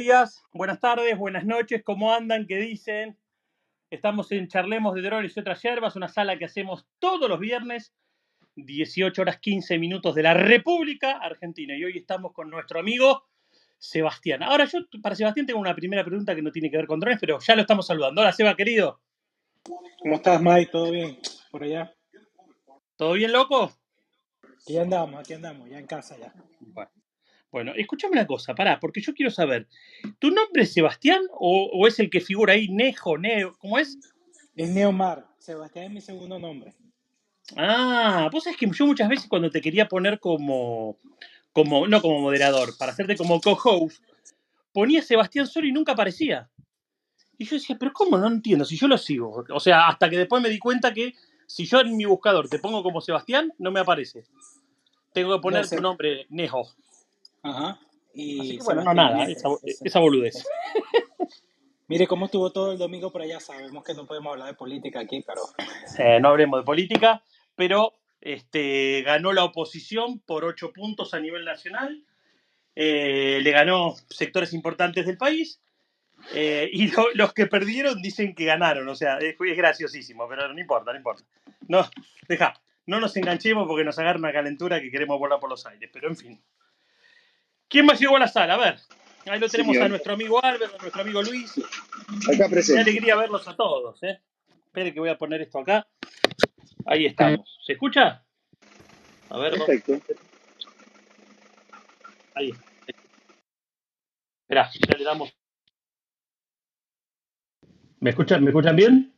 días, buenas tardes, buenas noches, ¿cómo andan? ¿Qué dicen? Estamos en Charlemos de Drones y otras hierbas, una sala que hacemos todos los viernes, 18 horas 15 minutos de la República Argentina. Y hoy estamos con nuestro amigo Sebastián. Ahora yo para Sebastián tengo una primera pregunta que no tiene que ver con drones, pero ya lo estamos saludando. Hola Seba, querido. ¿Cómo estás, Mike? ¿Todo bien por allá? ¿Todo bien, loco? Aquí andamos, aquí andamos, ya en casa ya. Bueno. Bueno, escúchame una cosa, pará, porque yo quiero saber, ¿tu nombre es Sebastián o, o es el que figura ahí, Nejo, Neo, ¿cómo es? Es Neomar, Sebastián es mi segundo nombre. Ah, vos sabés que yo muchas veces cuando te quería poner como, como no como moderador, para hacerte como co-host, ponía Sebastián solo y nunca aparecía. Y yo decía, pero ¿cómo? No entiendo, si yo lo sigo. O sea, hasta que después me di cuenta que si yo en mi buscador te pongo como Sebastián, no me aparece. Tengo que poner No sé. tu nombre, Nejo. Ajá. Así Y que bueno, no nada, esa, esa boludez. Mire cómo estuvo todo el domingo por allá. Sabemos que no podemos hablar de política aquí, pero Eh, no hablemos de política, pero este, ganó la oposición por ocho puntos a nivel nacional. Eh, le ganó sectores importantes del país. eh, y lo- los que perdieron dicen que ganaron. O sea, es, es graciosísimo, pero no importa, no importa. No, deja, no nos enganchemos porque nos agarra una calentura que queremos volar por los aires. Pero en fin. ¿Quién más llegó a la sala? A ver. Ahí lo tenemos Señor. a nuestro amigo Álvaro, a nuestro amigo Luis. Acá Qué presente. alegría verlos a todos, ¿eh? Espere que voy a poner esto acá. Ahí estamos. ¿Se escucha? A ver, Perfecto. ahí. Esperá, ya le damos. ¿Me escuchan, ¿Me escuchan bien?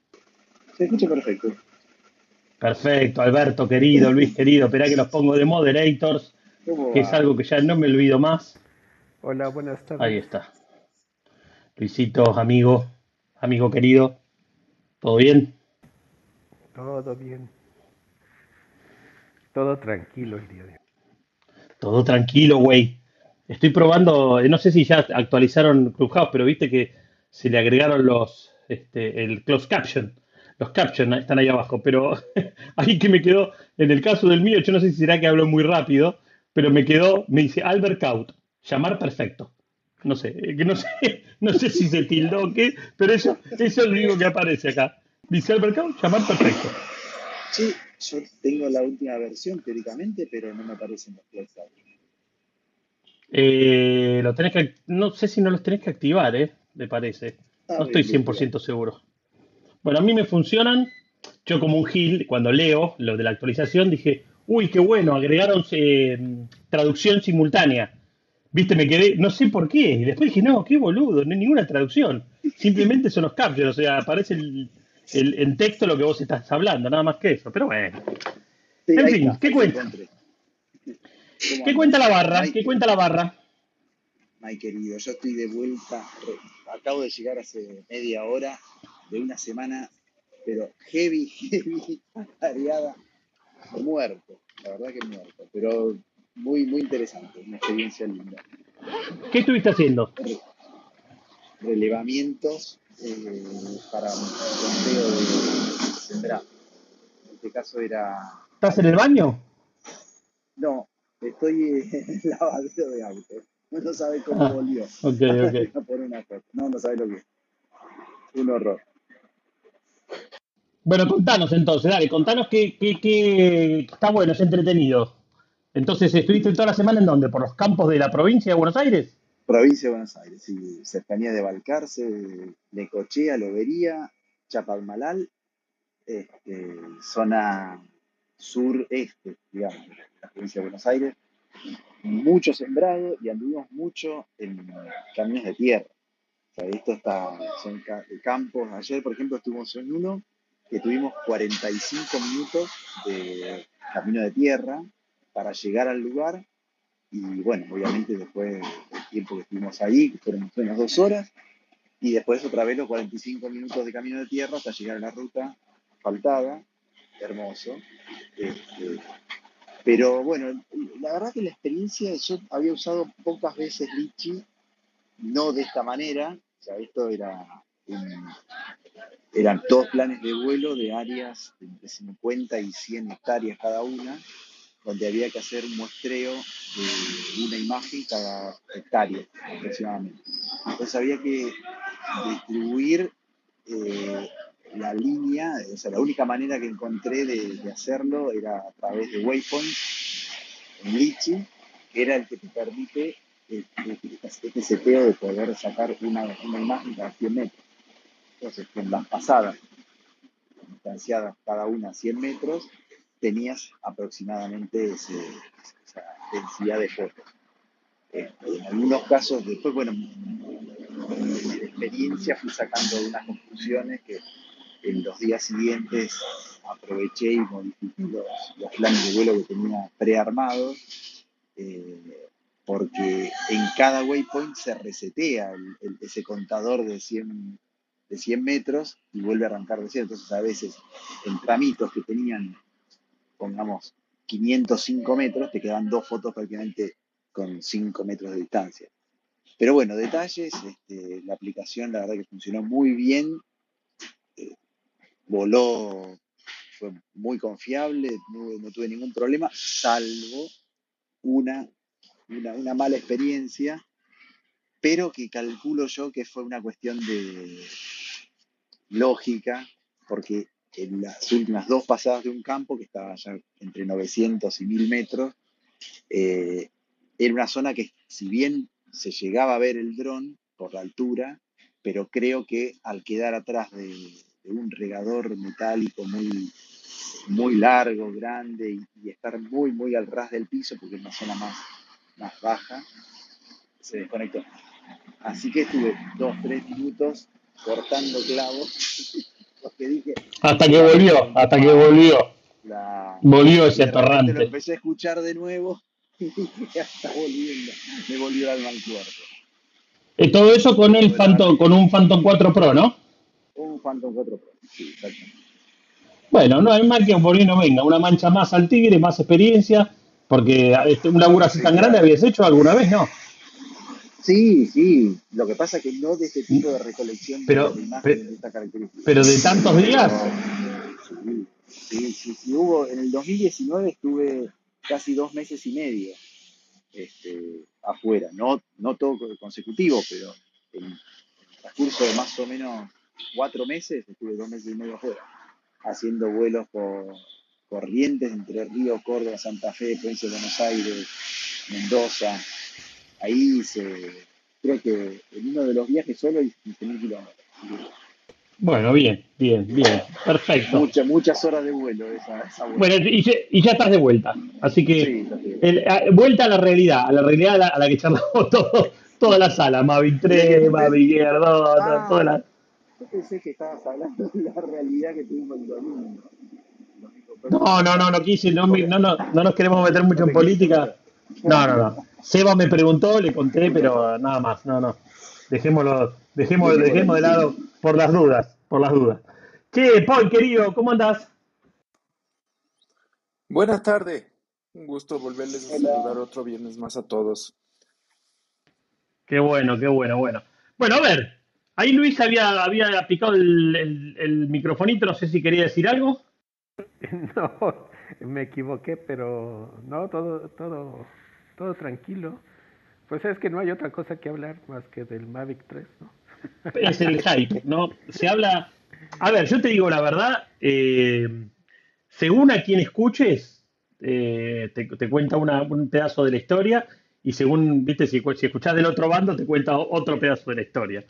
Se escucha perfecto. Perfecto, Alberto querido, Luis querido. Esperá que los pongo de moderators, ¿Cómo que es algo que ya no me olvido más. Hola, buenas Ahí tardes. está. Luisito, amigo, amigo querido. ¿Todo bien? Todo bien. Todo tranquilo el día de hoy. Todo tranquilo, güey. Estoy probando, eh, no sé si ya actualizaron Clubhouse, pero viste que se le agregaron los, este, el closed caption. Los caption están ahí abajo, pero ahí que me quedó, en el caso del mío, yo no sé si será que hablo muy rápido, pero me quedó, me dice Albert Kaut, llamar perfecto. No sé, eh, no sé, no sé si se tildó o qué, pero eso, eso es lo único que aparece acá. Dice Albert Kaut, llamar perfecto. Sí, yo tengo la última versión teóricamente, pero no me aparecen los out. Eh, lo tenés que, no sé si no los tenés que activar, eh, me parece. Ah, No estoy bien, bien, 100% seguro. Bueno, a mí me funcionan. Yo como un gil, cuando leo lo de la actualización, dije, uy, qué bueno, agregaron eh, traducción simultánea. Viste, me quedé, no sé por qué. Y después dije, no, qué boludo, no hay ninguna traducción. Simplemente son los captions, o sea, aparece el, el- en texto lo que vos estás hablando, nada más que eso. Pero bueno, Sí, En fin, está, ¿qué cuenta? lo encontré. ¿Cómo ¿qué cuenta la barra? ¿Qué cuenta la barra? Mike, querido, yo estoy de vuelta. Acabo de llegar hace media hora de una semana, pero heavy, heavy, atareada, muerto. La verdad que muerto, pero muy, muy interesante, una experiencia linda. ¿Qué estuviste haciendo? Re- relevamientos eh, para un conteo de sembrado. En este caso era. ¿Estás en el baño? No, estoy en el lavadero de autos. No, no sabe cómo Ah, volvió. ok, ok. No, no sabe lo que es. Un horror. Bueno, contanos entonces, dale, contanos que, que, que está bueno, es entretenido. Entonces, ¿estuviste toda la semana en dónde? ¿Por los campos de la provincia de Buenos Aires? Provincia de Buenos Aires, sí, cercanía de Balcarce, Necochea, Lobería, Chapalmalal, este, zona sureste, digamos, de la provincia de Buenos Aires. Mucho sembrado y anduvimos mucho en caminos de tierra. O sea, esto está, son ca- campos. Ayer, por ejemplo, estuvimos en uno que tuvimos 45 minutos de camino de tierra para llegar al lugar y bueno, obviamente después del tiempo que estuvimos ahí, que fueron menos dos horas, y después otra vez los 45 minutos de camino de tierra hasta llegar a la ruta faltada, hermoso. Este, pero bueno, la verdad que la experiencia, yo había usado pocas veces Litchi, no de esta manera, o sea, esto era eran dos planes de vuelo de áreas de entre 50 y 100 hectáreas cada una, donde había que hacer un muestreo de una imagen cada hectárea aproximadamente. Entonces había que distribuir eh, la línea, o sea, la única manera que encontré de, hacerlo era a través de waypoints en Litchi, que era el que te permite eh, este seteo de poder sacar una, una imagen cada 100 metros. Entonces, con las pasadas, distanciadas cada una a 100 metros, tenías aproximadamente esa densidad de fotos. Este, en algunos casos, después, bueno, de experiencia fui sacando unas conclusiones que en los días siguientes aproveché y modifiqué los, planes de vuelo que tenía prearmados, eh, porque en cada waypoint se resetea ese contador de 100, de 100 metros y vuelve a arrancar de 100. Entonces, a veces, en tramitos que tenían, pongamos, 505 metros, te quedan dos fotos prácticamente con 5 metros de distancia. Pero bueno, detalles, este, la aplicación la verdad que funcionó muy bien, eh, voló, fue muy confiable, no, tuve ningún problema, salvo una, una mala experiencia, pero que calculo yo que fue una cuestión de lógica, porque en las últimas dos pasadas de un campo, que estaba ya entre 900 y 1000 metros, eh, era una zona que si bien se llegaba a ver el dron por la altura, pero creo que al quedar atrás de, un regador metálico muy, muy largo, grande y, y estar muy, muy al ras del piso, porque es una zona más, más baja, se desconectó. Así que estuve dos, tres minutos cortando clavos, porque dije, Hasta que volvió, hasta que volvió. la, Volvió y ese repente lo atorrante. empecé a escuchar de nuevo y dije, ya está volviendo, me volvió al mal cuerpo. Eh, todo eso con el Phantom, con un Phantom 4 Pro, ¿no? un Phantom 4 Pro, sí, exactamente. Bueno, no hay mal que por ahí no venga. Una mancha más al tigre, más experiencia. Porque este, un laburo así Sí, tan grande habías hecho alguna vez, ¿no? Sí, sí, lo que pasa es que no de este tipo de recolección de, Pero, de imágenes pe- de esta característica. pero de tantos Pero días, sí, sí, sí, sí, hubo, en el 2019 estuve casi dos meses y medio este, afuera, no, no todo consecutivo, pero en el transcurso de más o menos cuatro meses estuve dos meses y medio afuera, haciendo vuelos por Corrientes, Entre Ríos, Córdoba, Santa Fe, Provincia de Buenos Aires, Mendoza. Ahí hice, creo que en uno de los viajes solo hice 15.000 kilómetros. bueno, bien, bien, bien, perfecto. Muchas, muchas horas de vuelo esa, esa vuelta. Bueno, y, ya- y ya estás de vuelta. Así que, Sí, ya te- el- a- vuelta a la realidad, a la realidad a la, a la que charlamos todo, toda la sala, que 3, tú Mavic pensé, Air 2, toda ah, la... yo pensé que estabas hablando de la realidad que tuvimos el domingo. No, no, no, no quise, no, no, no, no nos queremos meter mucho en política. No, no, no. Seba me preguntó, le conté, pero nada más, no, no. Dejémoslo, dejemos, Dejémoslo dejemos de lado por las dudas, por las dudas. Che, Paul, querido, ¿cómo andás? Buenas tardes. Un gusto volverles a saludar otro viernes más a todos. Qué bueno, qué bueno, bueno. Bueno, a ver, ahí Luis había, había picado el, el, el microfonito, no sé si quería decir algo. No, me equivoqué, pero no, todo, todo, todo tranquilo. Pues es que no hay otra cosa que hablar más que del Mavic 3, ¿no? Es el hype, ¿no? Se habla. A ver, yo te digo la verdad, eh, según a quien escuches, eh, te, te cuenta un pedazo de la historia y según, viste, si, si del otro bando, te cuenta otro pedazo de la historia.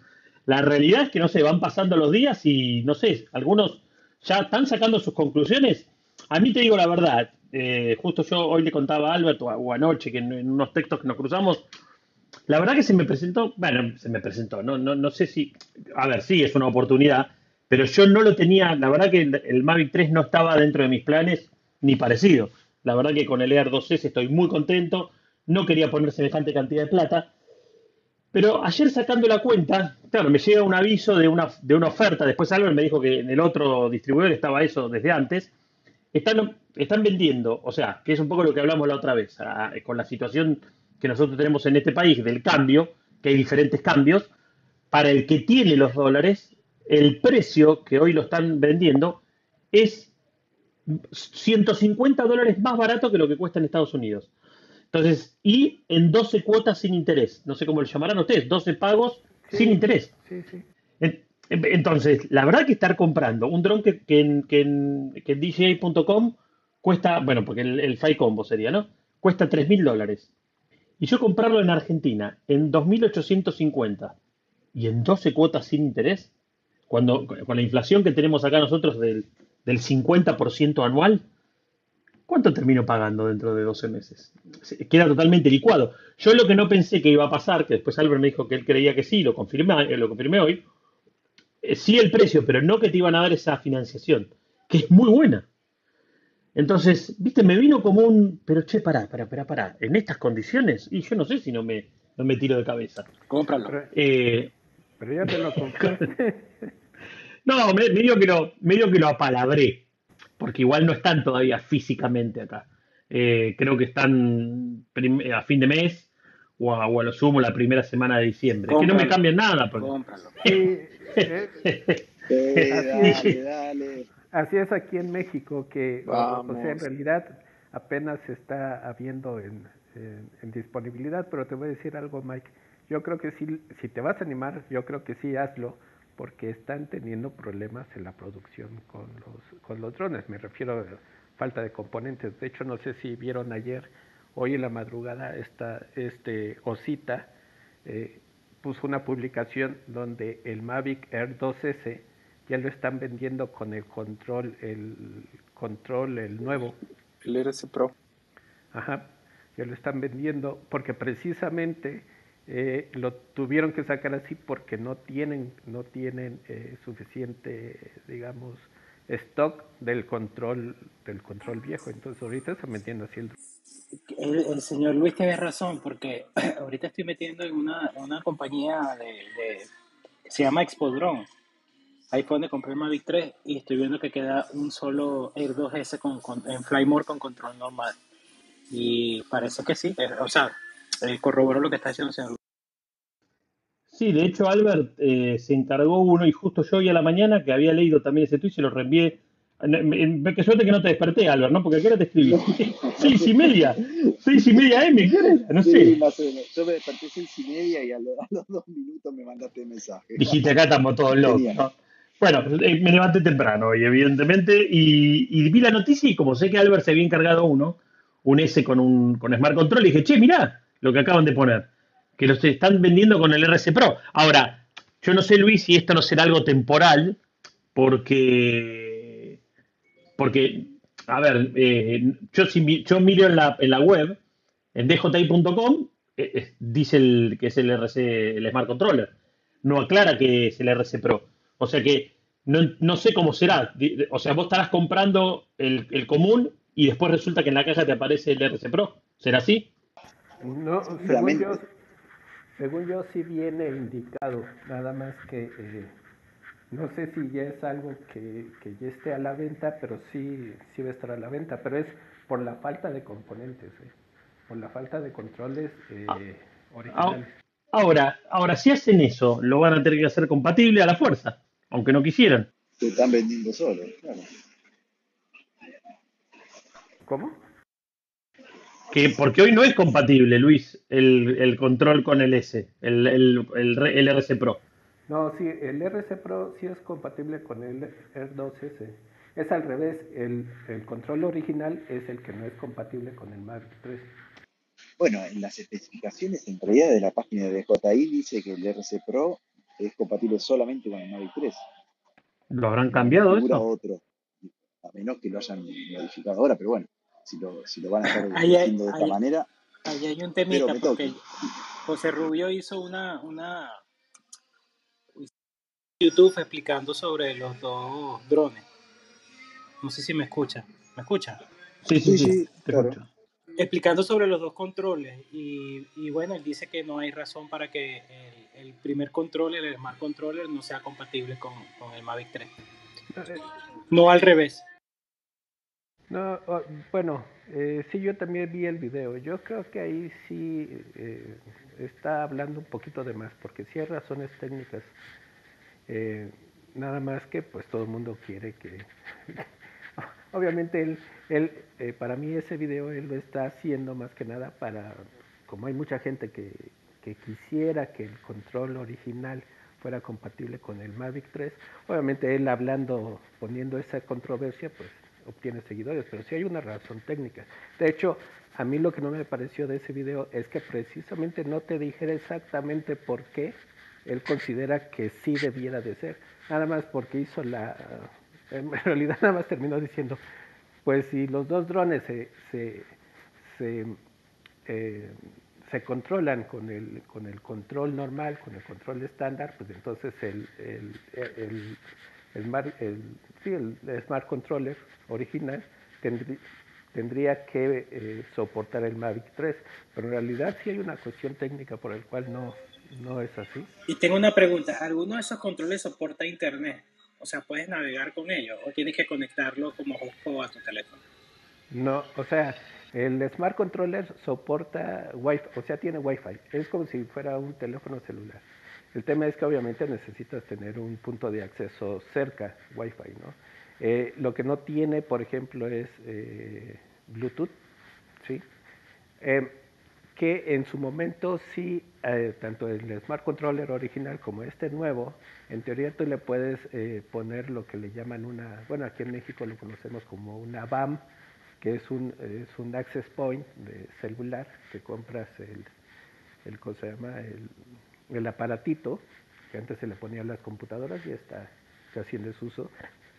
La realidad es que, no sé, van pasando los días y, no sé, algunos ya están sacando sus conclusiones. A mí te digo la verdad, eh, justo yo hoy le contaba a Albert o, anoche que en, unos textos que nos cruzamos, la verdad que se me presentó, bueno, se me presentó, no, no, no sé si, a ver, sí, es una oportunidad, pero yo no lo tenía, la verdad que el, el Mavic 3 no estaba dentro de mis planes ni parecido. La verdad que con el Air 2S estoy muy contento, no quería poner semejante cantidad de plata, pero ayer sacando la cuenta, claro, me llega un aviso de una, de una oferta, después Albert me dijo que en el otro distribuidor estaba eso desde antes, están, están vendiendo, o sea, que es un poco lo que hablamos la otra vez, a- con la situación que nosotros tenemos en este país del cambio, que hay diferentes cambios, para el que tiene los dólares, el precio que hoy lo están vendiendo es 150 dólares más barato que lo que cuesta en Estados Unidos. Entonces, y en 12 cuotas sin interés. No sé cómo lo llamarán ustedes, 12 pagos sin interés. sí, sí. En- Entonces, la verdad que estar comprando un dron que, que en, que en, que en DJI.com cuesta, bueno, porque el, el Fly Combo sería, ¿no? Cuesta 3 mil dólares. Y yo comprarlo en Argentina en 2.850 y en 12 cuotas sin interés, cuando con la inflación que tenemos acá nosotros del, del 50% anual, ¿cuánto termino pagando dentro de 12 meses? Se- Queda totalmente licuado. Yo lo que no pensé que iba a pasar, que después Albert me dijo que él creía que sí, lo confirmé, eh, lo confirmé hoy, eh, sí el precio, pero no que te iban a dar esa financiación, que es muy buena. Entonces, viste, me vino como un, pero che, pará, pará, pará, pará, en estas condiciones, y yo no sé si no me, no me tiro de cabeza. Cómpralo. Pero, Eh, pero ya te lo compraste. no, me- medio que lo, medio que lo apalabré, porque igual no están todavía físicamente acá. Eh, creo que están a fin de mes o a, o a lo sumo la primera semana de diciembre. Que no me cambian nada, porque Cómpralo. Sí, eh, Eh, dale, dale. Así es aquí en México, que, o, o sea, en realidad apenas se está habiendo en, en- en disponibilidad, pero te voy a decir algo, Mike. Yo creo que sí, si te vas a animar, yo creo que sí hazlo, porque están teniendo problemas en la producción con los, con los drones. Me refiero a falta de componentes. De hecho, no sé si vieron ayer, hoy en la madrugada, esta, este Osita eh, puso una publicación donde el Mavic Air 2S ya lo están vendiendo con el control, el control, el nuevo, El RC Pro. ajá, ya lo están vendiendo porque precisamente eh, lo tuvieron que sacar así porque no tienen, no tienen eh, suficiente, digamos, stock del control, del control viejo. Entonces ahorita están vendiendo así el El, el señor Luis tiene razón, porque ahorita estoy metiendo en una, una compañía de, de- se llama Expodrone. Ahí fue donde compré el Mavic 3 y estoy viendo que queda un solo Air 2S con, con- en Flymore con control normal. Y parece que sí, eh, o sea, eh, corroboró lo que está diciendo el señor. Sí, de hecho Albert eh, se encargó uno y justo yo hoy a la mañana que había leído también ese tweet se lo reenvié. Qué suerte que no te desperté, Albert, ¿no? Porque ¿a qué hora te escribí? Seis y media. Seis y media M, ¿qué hora? No Sí, sé. más o menos. Yo me desperté seis y media y a, lo- a los dos minutos me mandaste mensaje. Dijiste acá estamos todos locos. ¿no? Bueno, eh, me levanté temprano hoy, evidentemente, y, vi la noticia y como sé que Albert se había encargado uno, un S con un con Smart Control, y dije, che, mirá lo que acaban de poner, que los están vendiendo con el RC Pro. Ahora, yo no sé, Luis, si esto no será algo temporal, porque, porque a ver, eh, yo, si yo miro en la, en la web, en dji.com, eh, eh, dice el, que es el RC, el Smart Controller. No aclara que es el RC Pro. O sea que no, no sé cómo será. O sea, vos estarás comprando el, el común y después resulta que en la caja te aparece el RC Pro. ¿Será así? No, según Seguramente. yo, según yo sí viene indicado, nada más que eh, no sé si ya es algo que, que ya esté a la venta, pero sí, sí va a estar a la venta, pero es por la falta de componentes, eh, por la falta de controles eh, Ah. originales. Ahora, ahora, si hacen eso, lo van a tener que hacer compatible a la fuerza, aunque no quisieran. Te están vendiendo solo, claro. ¿Cómo? Que, porque hoy no es compatible, Luis, el, el control con el S, el, el, el, RC Pro. No, sí, el RC Pro sí es compatible con el R2S. Es al revés, el, el control original es el que no es compatible con el Mavic 3. Bueno, en las especificaciones en realidad de la página de DJI dice que el RC Pro es compatible solamente con el Mavic 3. ¿Lo habrán cambiado eso? otro. A menos que lo hayan modificado ahora, pero bueno, si lo, si lo van a estar haciendo de esta manera, ahí hay un temita, porque toque. José Rubio hizo una, una YouTube explicando sobre los dos drones. No sé si me escucha. ¿Me escucha? Sí, sí, Sí, sí, sí, te claro. escucho. Explicando sobre los dos controles y, y bueno, él dice que no hay razón para que el, el primer controller, el Smart Controller, no sea compatible con, con el Mavic 3. Eh, No al revés. No, bueno, eh, sí, yo también vi el video. Yo creo que ahí sí eh, está hablando un poquito de más, porque sí hay razones técnicas. Eh, nada más que pues todo el mundo quiere que... obviamente él, él eh, para mí ese video él lo está haciendo más que nada para, como hay mucha gente que, que quisiera que el control original fuera compatible con el Mavic 3, obviamente él hablando, poniendo esa controversia, pues obtiene seguidores, pero sí hay una razón técnica. De hecho, a mí lo que no me pareció de ese video es que precisamente no te dijera exactamente por qué él considera que sí debiera de ser, nada más porque hizo la, en realidad nada más terminó diciendo, pues si los dos drones se, se, se, eh, se controlan con el, con el control normal, con el control estándar, pues entonces el, el, el, el, sí, el Smart Controller original tendría, tendría que eh, soportar el Mavic 3, pero en realidad sí hay una cuestión técnica por el cual no, no es así. Y tengo una pregunta, ¿alguno de esos controles soporta internet? O sea, ¿puedes navegar con ellos o tienes que conectarlo como hotspot a tu teléfono? No, o sea, el Smart Controller soporta Wi-Fi, o sea, tiene Wi-Fi. Es como si fuera un teléfono celular. El tema es que obviamente necesitas tener un punto de acceso cerca, Wi-Fi, ¿no? Eh, lo que no tiene, por ejemplo, es eh, Bluetooth, ¿sí? Eh, que en su momento sí, eh, tanto el Smart Controller original como este nuevo, en teoría tú le puedes eh, poner lo que le llaman una, bueno, aquí en México lo conocemos como una BAM, que es un, es un access point de celular, que compras el, el ¿cómo se llama? El, el aparatito, que antes se le ponía a las computadoras y está casi en desuso.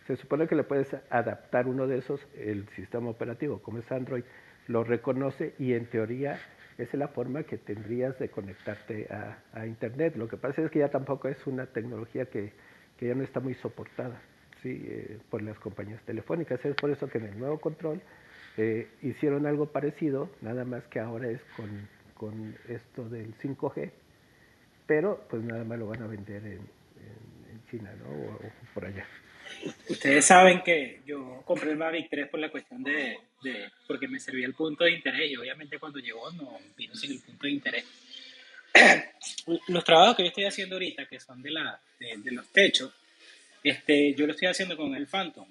Se supone que le puedes adaptar uno de esos, el sistema operativo, como es Android, lo reconoce y en teoría esa es la forma que tendrías de conectarte a, a, Internet. Lo que pasa es que ya tampoco es una tecnología que, que ya no está muy soportada ¿sí? Eh, por las compañías telefónicas. Es por eso que en el nuevo control eh, hicieron algo parecido, nada más que ahora es con, con, esto del 5G, pero pues nada más lo van a vender en, en, China ¿no? o por allá. Ustedes saben que yo compré el Mavic 3 por la cuestión de, de, porque me servía el punto de interés y obviamente cuando llegó no vino sin el punto de interés. Los trabajos que yo estoy haciendo ahorita, que son de, la, de, de, los techos, este, yo lo estoy haciendo con el Phantom,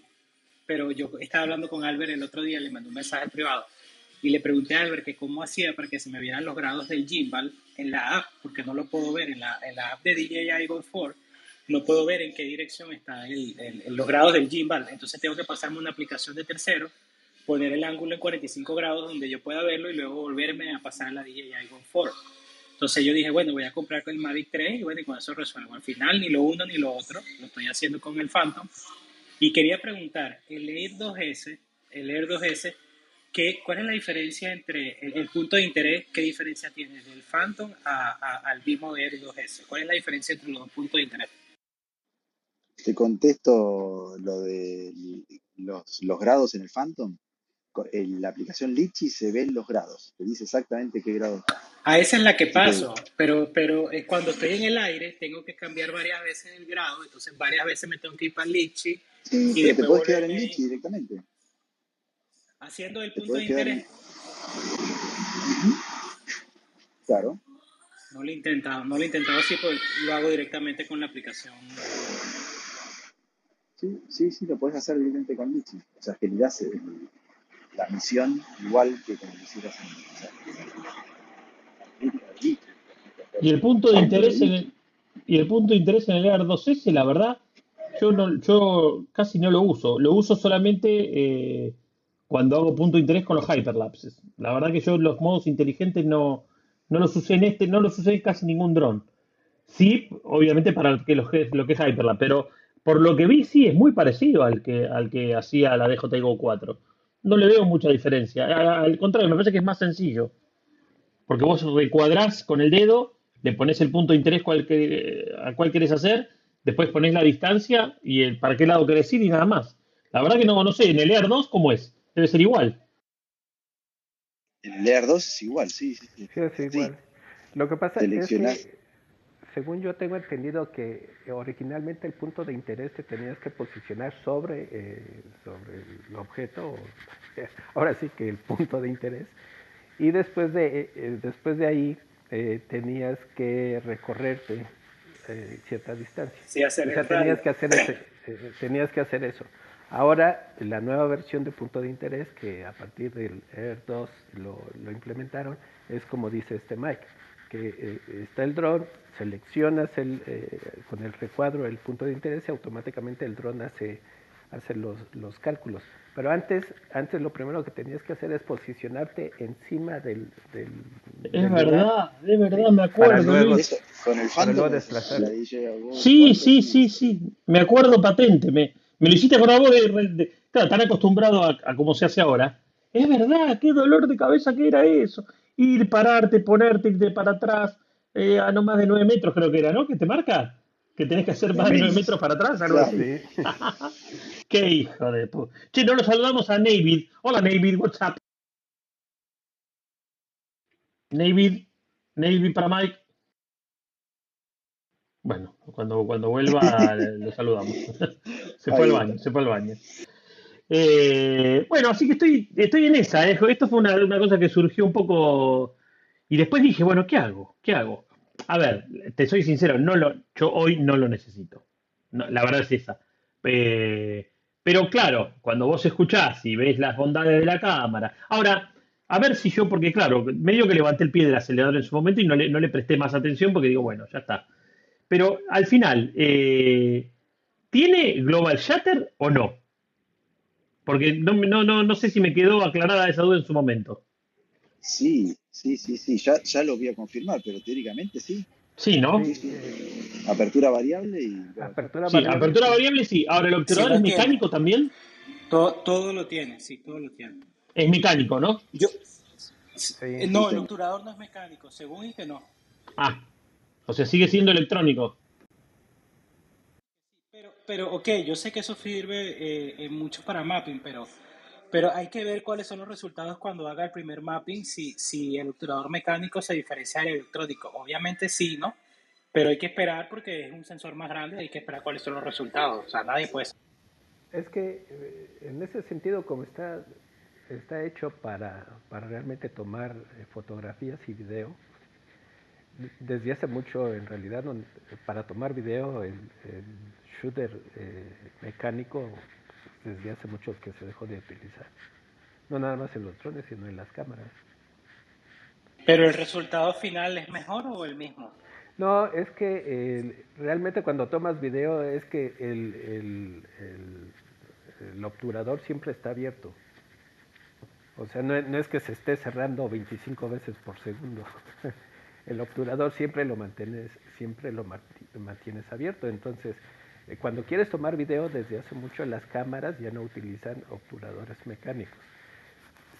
pero yo estaba hablando con Albert el otro día, le mandé un mensaje privado y le pregunté a Albert que cómo hacía para que se me vieran los grados del gimbal en la app, porque no lo puedo ver en la, en la app de DJI Go 4 no puedo ver en qué dirección están los grados del gimbal. Entonces tengo que pasarme una aplicación de tercero, poner el ángulo en 45 grados donde yo pueda verlo y luego volverme a pasar la DJI Go 4. Entonces yo dije, bueno, voy a comprar con el Mavic 3 y bueno, y con eso resuelvo. Al final ni lo uno ni lo otro, lo estoy haciendo con el Phantom. Y quería preguntar, el Air 2S, el Air 2S, ¿qué, ¿cuál es la diferencia entre el, el, punto de interés? ¿Qué diferencia tiene del Phantom a, a, al mismo Air 2S? ¿Cuál es la diferencia entre los dos puntos de interés? Te contesto lo de los, los grados en el Phantom. En la aplicación Litchi se ven los grados, te dice exactamente qué grado está. A esa es la que paso, pero, pero cuando estoy en el aire tengo que cambiar varias veces el grado, entonces varias veces me tengo que ir para Litchi. Sí, y pero te puedes quedar en Litchi directamente. Haciendo el punto de interés. En... Claro. No lo he intentado, no lo he intentado así, pues lo hago directamente con la aplicación. Sí, sí, sí, lo puedes hacer directamente con Litchi. O sea, generas el, la misión igual que como lo hicieras en, o sea, Litchi. Y el punto de interés en el, y el punto de interés en el AR2S, la verdad, yo no, yo casi no lo uso. Lo uso solamente eh, cuando hago punto de interés con los hyperlapses. La verdad que yo los modos inteligentes no, no los usé en este, no los usé en casi ningún dron. Sí, obviamente para lo que, lo que es hyperlapse, pero por lo que vi, sí, es muy parecido al que, al que hacía la DJI Go 4. No le veo mucha diferencia. Al contrario, me parece que es más sencillo. Porque vos recuadrás con el dedo, le pones el punto de interés cual que, al cual querés hacer, después pones la distancia y el, para qué lado querés ir y nada más. La verdad que no, no sé, en el Air 2, ¿cómo es? Debe ser igual. En el Air 2 es igual, sí. Sí, sí es igual. Sí. Lo que pasa es que según yo tengo entendido que originalmente el punto de interés te tenías que posicionar sobre, eh, sobre el objeto, ahora sí que el punto de interés, y después de, eh, después de ahí eh, tenías que recorrerte cierta distancia. Sí, hacer o sea, tenías que hacer, ese, tenías que hacer eso. Ahora, la nueva versión de punto de interés, que a partir del Air 2 lo, lo implementaron, es como dice este Mike, que eh, está el dron, seleccionas el, eh, con el recuadro el punto de interés y automáticamente el dron hace, hace los, los cálculos. Pero antes, antes lo primero que tenías que hacer es posicionarte encima del, del, Es del lugar verdad, es verdad, me para acuerdo, luego. Eso, con el para luego Phantom, vos, Sí, sí, sí, sí. Me acuerdo patente. Me, me lo hiciste acordar vos de, de- claro, tan acostumbrado a, a cómo se hace ahora. Es verdad, qué dolor de cabeza que era eso. Ir, pararte, ponerte, irte para atrás, eh, a no más de 9 metros creo que era, ¿no? Que te marca. Que tenés que hacer más de 9 menos. metros para atrás, algo así. Qué hijo de pu. Che, no lo saludamos a Navid. Hola Navid, what's up? Navid, Navid para Mike. Bueno, cuando, cuando vuelva lo saludamos. Se fue Ahí al baño, se fue al baño. Eh, bueno, así que estoy, estoy en esa. eh. Esto fue una, cosa que surgió un poco. Y después dije, bueno, ¿qué hago? ¿Qué hago? A ver, te soy sincero, no lo, yo hoy no lo necesito. La verdad es esa. Eh, pero claro, cuando vos escuchás y ves las bondades de la cámara. Ahora, a ver si yo, porque claro, medio que levanté el pie del acelerador en su momento y no le, no le presté más atención porque digo, bueno, ya está. Pero al final, ¿tiene Global Shutter o no? Porque no, me- no, no, no sé si me quedó aclarada esa duda en su momento. Sí, sí, sí, sí, ya, ya lo voy a confirmar, pero teóricamente sí. Sí, ¿no? Sí, Sí, sí. Apertura variable y apertura Sí, variable, apertura sí. variable sí. Ahora, ¿el Sí obturador es tiene. mecánico también? Todo, todo lo tiene, sí, todo lo tiene. Es mecánico, ¿no? Yo, Sí. eh, no, el obturador no es mecánico, según que no. Ah, o sea, sigue siendo electrónico. Pero, ok, yo sé que eso sirve eh, en mucho para mapping, pero, pero hay que ver cuáles son los resultados cuando haga el primer mapping, si, si el obturador mecánico se diferencia del electrónico. Obviamente sí, ¿no? Pero hay que esperar porque es un sensor más grande, hay que esperar cuáles son los resultados. O sea, nadie puede... Es que eh, en ese sentido, como está, está hecho para, para realmente tomar eh, fotografías y video, de- desde hace mucho en realidad no- para tomar video el, el shooter eh, mecánico desde hace mucho que se dejó de utilizar. No nada más en los drones, sino en las cámaras. Pero el resultado final es mejor o el mismo. No, es que eh, realmente cuando tomas video es que el, el, el- obturador siempre está abierto. O sea, no, no es que se esté cerrando 25 veces por segundo. El obturador siempre lo mantienes, siempre lo mantienes abierto. Entonces, eh, cuando quieres tomar video, desde hace mucho las cámaras ya no utilizan obturadores mecánicos.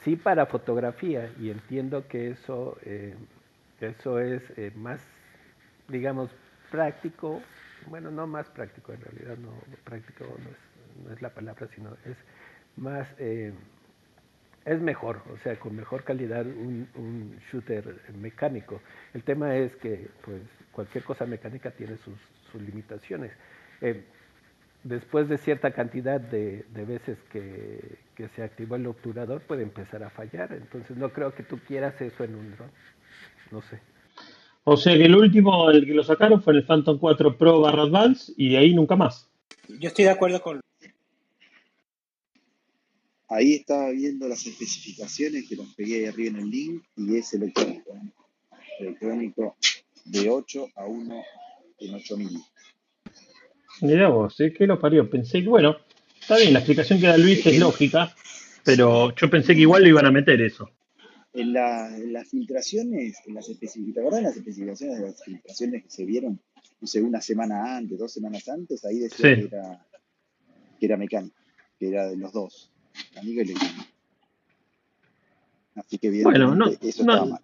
Sí para fotografía, y entiendo que eso, eh, eso es eh, más, digamos, práctico, bueno, no más práctico, en realidad no, práctico no es, no es la palabra, sino es más, es mejor, o sea, con mejor calidad un, un shooter mecánico. El tema es que, pues, cualquier cosa mecánica tiene sus, sus limitaciones. Eh, después de cierta cantidad de, de veces que, que se activó el obturador, puede empezar a fallar. Entonces, no creo que tú quieras eso en un dron. No sé. O sea que el último, el que lo sacaron fue el Phantom 4 Pro barra Advance y de ahí nunca más. Yo estoy de acuerdo con... Ahí estaba viendo las especificaciones que las pegué arriba en el link y es electrónico. ¿eh? Electrónico de 8 a 1 en 8000. Mirá vos, ¿eh? ¿Qué lo parió? Pensé que, bueno, está bien, la explicación que da Luis Es es que lúgica, pero yo pensé que igual lo iban a meter eso. en, la- en las filtraciones, en las especificaciones, ¿te acordás de las especificaciones de las filtraciones que se vieron, no sé, una semana antes, dos semanas antes? Ahí decía que era, que era mecánico, que era de los dos, Así que Bueno, no, eso estaba no, mal.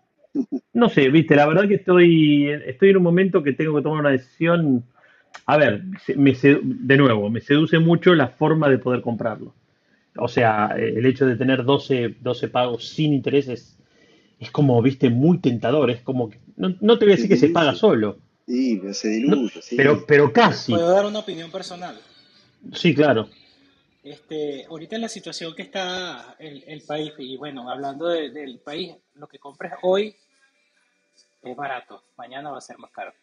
no sé, viste, la verdad que estoy, estoy en un momento que tengo que tomar una decisión. A ver, me sedu- de nuevo, me seduce mucho la forma de poder comprarlo. O sea, el hecho de tener 12, 12 pagos sin intereses es como, viste, muy tentador. Es como, que- no, no te voy a Se decir que se paga solo, sí, pero se no, diluye, sí. pero, pero casi. ¿Puedo dar una opinión personal? Sí, claro. Este, ahorita la situación que está el, país, y bueno, hablando de- del país, lo que compres hoy es barato, mañana va a ser más caro.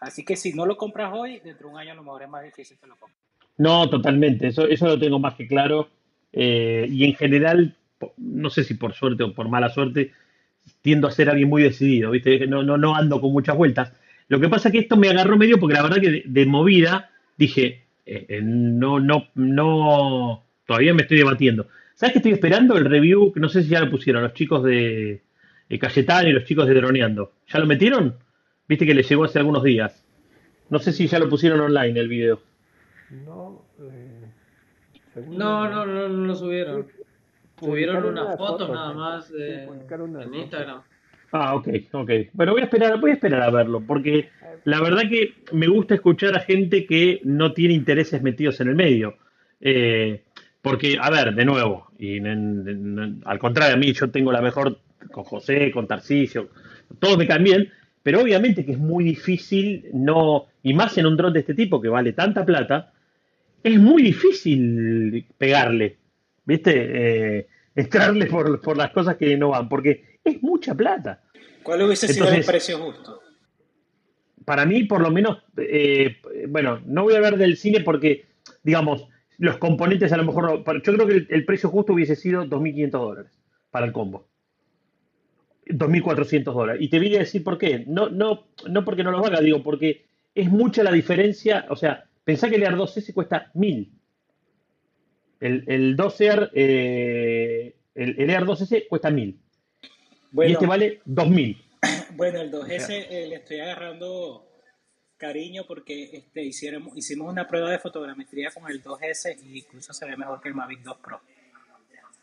Así que si no lo compras hoy, dentro de un año a lo mejor es más difícil que lo compres. No, totalmente, eso, eso lo tengo más que claro. eh, y en general, no sé si por suerte o por mala suerte, tiendo a ser alguien muy decidido, ¿viste? No, no, no ando con muchas vueltas. Lo que pasa es que esto me agarró medio porque la verdad que de movida dije, eh, eh, no, no, no, todavía me estoy debatiendo. ¿Sabes qué estoy esperando? El review, que no sé si ya lo pusieron los chicos de eh, Cayetano y los chicos de Droneando. ¿Ya lo metieron? Viste que les llegó hace algunos días. No sé si ya lo pusieron online el video. No, eh, No, no, no, no lo subieron. Subieron unas fotos nada más de- en. Instagram. Ah, ok, ok. Bueno, voy a esperar, voy a esperar a verlo, porque la verdad que me gusta escuchar a gente que no tiene intereses metidos en el medio. Eh, porque, a ver, de nuevo, y en- en- en- al contrario a mí, yo tengo la mejor con José, con Tarcisio, todos me caen bien, pero obviamente que es muy difícil no, y más en un dron de este tipo que vale tanta plata, es muy difícil pegarle, ¿viste? Eh, entrarle por, por las cosas que no van, porque es mucha plata. ¿Cuál hubiese sido el precio justo? Para mí, por lo menos, eh, bueno, no voy a hablar del cine porque, digamos, los componentes a lo mejor, yo creo que el, el precio justo hubiese sido 2.500 dólares para el combo. 2.400 dólares. Y te voy a decir por qué. No, no, no porque no los valga, digo, porque es mucha la diferencia. O sea, pensá que el Air 2S cuesta 1.000. El, el 2R, eh, el, el Air 2S cuesta 1.000. Y este vale 2.000. bueno, el O sea, 2S eh, le estoy agarrando cariño porque este, hicieron, hicimos una prueba de fotogrametría con el 2S y incluso se ve mejor que el Mavic 2 Pro.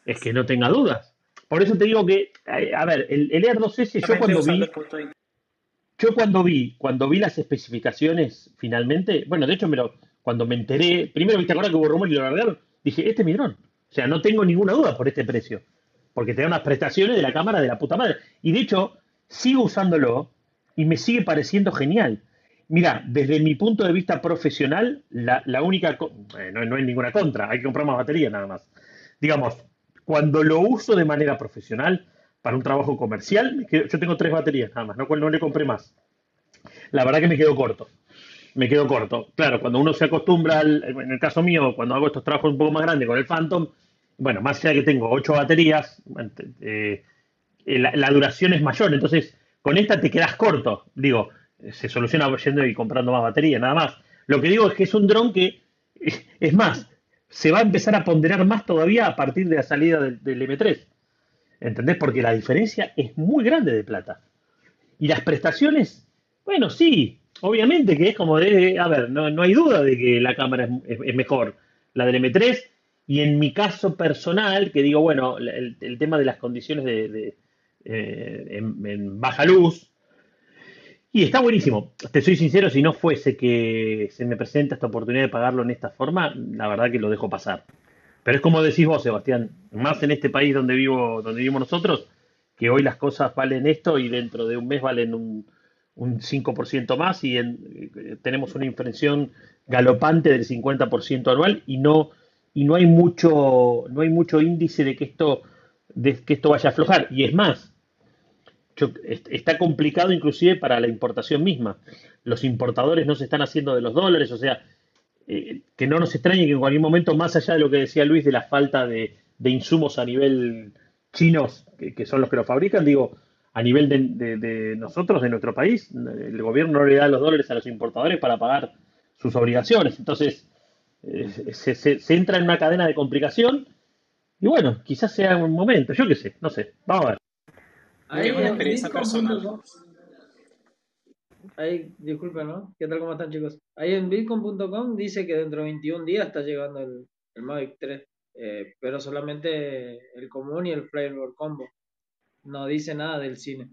Es que no tenga dudas. Por eso te digo que, eh, a ver, el, el Air 2S, yo cuando vi, de yo cuando vi, cuando vi las especificaciones finalmente, bueno, de hecho, me lo- cuando me enteré, primero, ¿viste acuerdas que hubo rumor y lo largaron? Dije, este es mi dron. O sea, no tengo ninguna duda por este precio. Porque te da unas prestaciones de la cámara de la puta madre. Y de hecho, sigo usándolo y me sigue pareciendo genial. Mira, desde mi punto de vista profesional, la, la única, eh, no, no hay ninguna contra, hay que comprar más batería nada más. Digamos, cuando lo uso de manera profesional, para un trabajo comercial, yo tengo tres baterías nada más, no, no le compré más. La verdad que me quedo corto. Me quedo corto. Claro, cuando uno se acostumbra, al- en el caso mío, cuando hago estos trabajos un poco más grandes con el Phantom, bueno, más allá de que tengo ocho baterías, eh, la, la duración es mayor. Entonces, con esta te quedas corto. Digo, eh, se soluciona yendo y comprando más batería, nada más. Lo que digo es que es un dron que, eh, es más, se va a empezar a ponderar más todavía a partir de la salida del, del M3. ¿Entendés? Porque la diferencia es muy grande de plata. Y las prestaciones, bueno, sí, obviamente que es como de, a ver, no, no hay duda de que la cámara es, mejor, la del M3, y en mi caso personal, que digo, bueno, el, tema de las condiciones de, eh, en, baja luz, y está buenísimo. Te soy sincero, si no fuese que se me presenta esta oportunidad de pagarlo en esta forma, la verdad que lo dejo pasar. Pero es como decís vos, Sebastián, más en este país donde vivo, donde vivimos nosotros, que hoy las cosas valen esto y dentro de un mes valen un, un 5% más y eh, tenemos una inflación galopante del 50% anual y no y no hay mucho no hay mucho índice de que esto de que esto vaya a aflojar y es más está complicado inclusive para la importación misma los importadores no se están haciendo de los dólares o sea eh, que no nos extrañe que en cualquier momento, más allá de lo que decía Luis de la falta de, de insumos a nivel chinos, que, son los que lo fabrican, digo, a nivel de, de- nosotros, de nuestro país, el gobierno no le da los dólares a los importadores para pagar sus obligaciones. Entonces, eh, se- se entra en una cadena de complicación y bueno, quizás sea un momento, yo qué sé, no sé, vamos a ver. Ahí Es una en experiencia personal. ahí, disculpen, ¿no? ¿Qué tal, cómo están, chicos? Ahí en bitcoin.com dice que dentro de 21 días está llegando el, el Mavic 3, eh, pero solamente el común y el Flavor Combo. No dice nada del cine.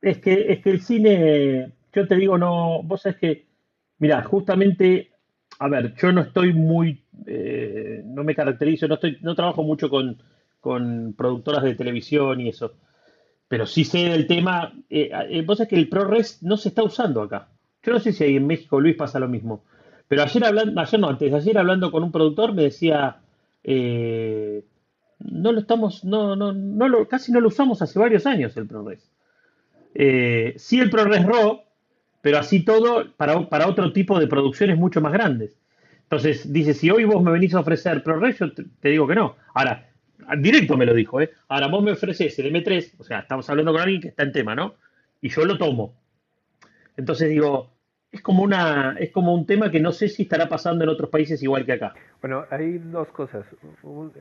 Es que, es que el cine, yo te digo, no, vos sabés que, mira, justamente, a ver, yo no estoy muy, eh, no me caracterizo, no estoy, no trabajo mucho con, con productoras de televisión y eso, pero sí sé del tema. Eh, eh, vos sabés que el ProRes no se está usando acá. Yo no sé si ahí en México, Luis, pasa lo mismo. Pero ayer hablando, ayer no, antes, ayer hablando con un productor me decía, eh, no lo estamos, no, no, no lo, casi no lo usamos hace varios años el ProRes. Sí el ProRes RAW, pero así todo para, para otro tipo de producciones mucho más grandes. Entonces, dice, si hoy vos me venís a ofrecer ProRes, yo te, digo que no. Ahora, directo me lo dijo, ¿eh? Ahora vos me ofreces el M3, o sea, estamos hablando con alguien que está en tema, ¿no? Y yo lo tomo. Entonces digo, es como una, es como un tema que no sé si estará pasando en otros países igual que acá. Bueno, hay dos cosas,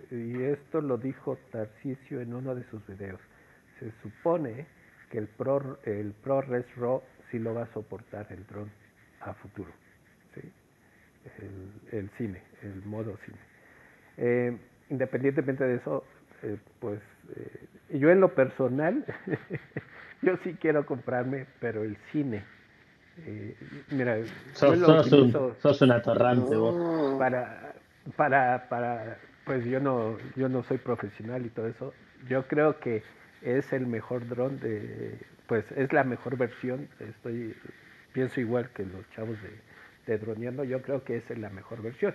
y esto lo dijo Tarcisio en uno de sus videos. Se supone que el Pro, el ProRes RAW sí lo va a soportar el dron a futuro. El, el cine, el modo cine. Eh, independientemente de eso, eh, pues eh, yo en lo personal, yo sí quiero comprarme, pero el cine. eh, mira, Sos, un, sos un atorrante vos. para, para, para, pues yo no, yo no soy profesional y todo eso. Yo creo que es el mejor dron de, pues es la mejor versión. Estoy, pienso igual que los chavos de, de droneando. Yo creo que es la mejor versión.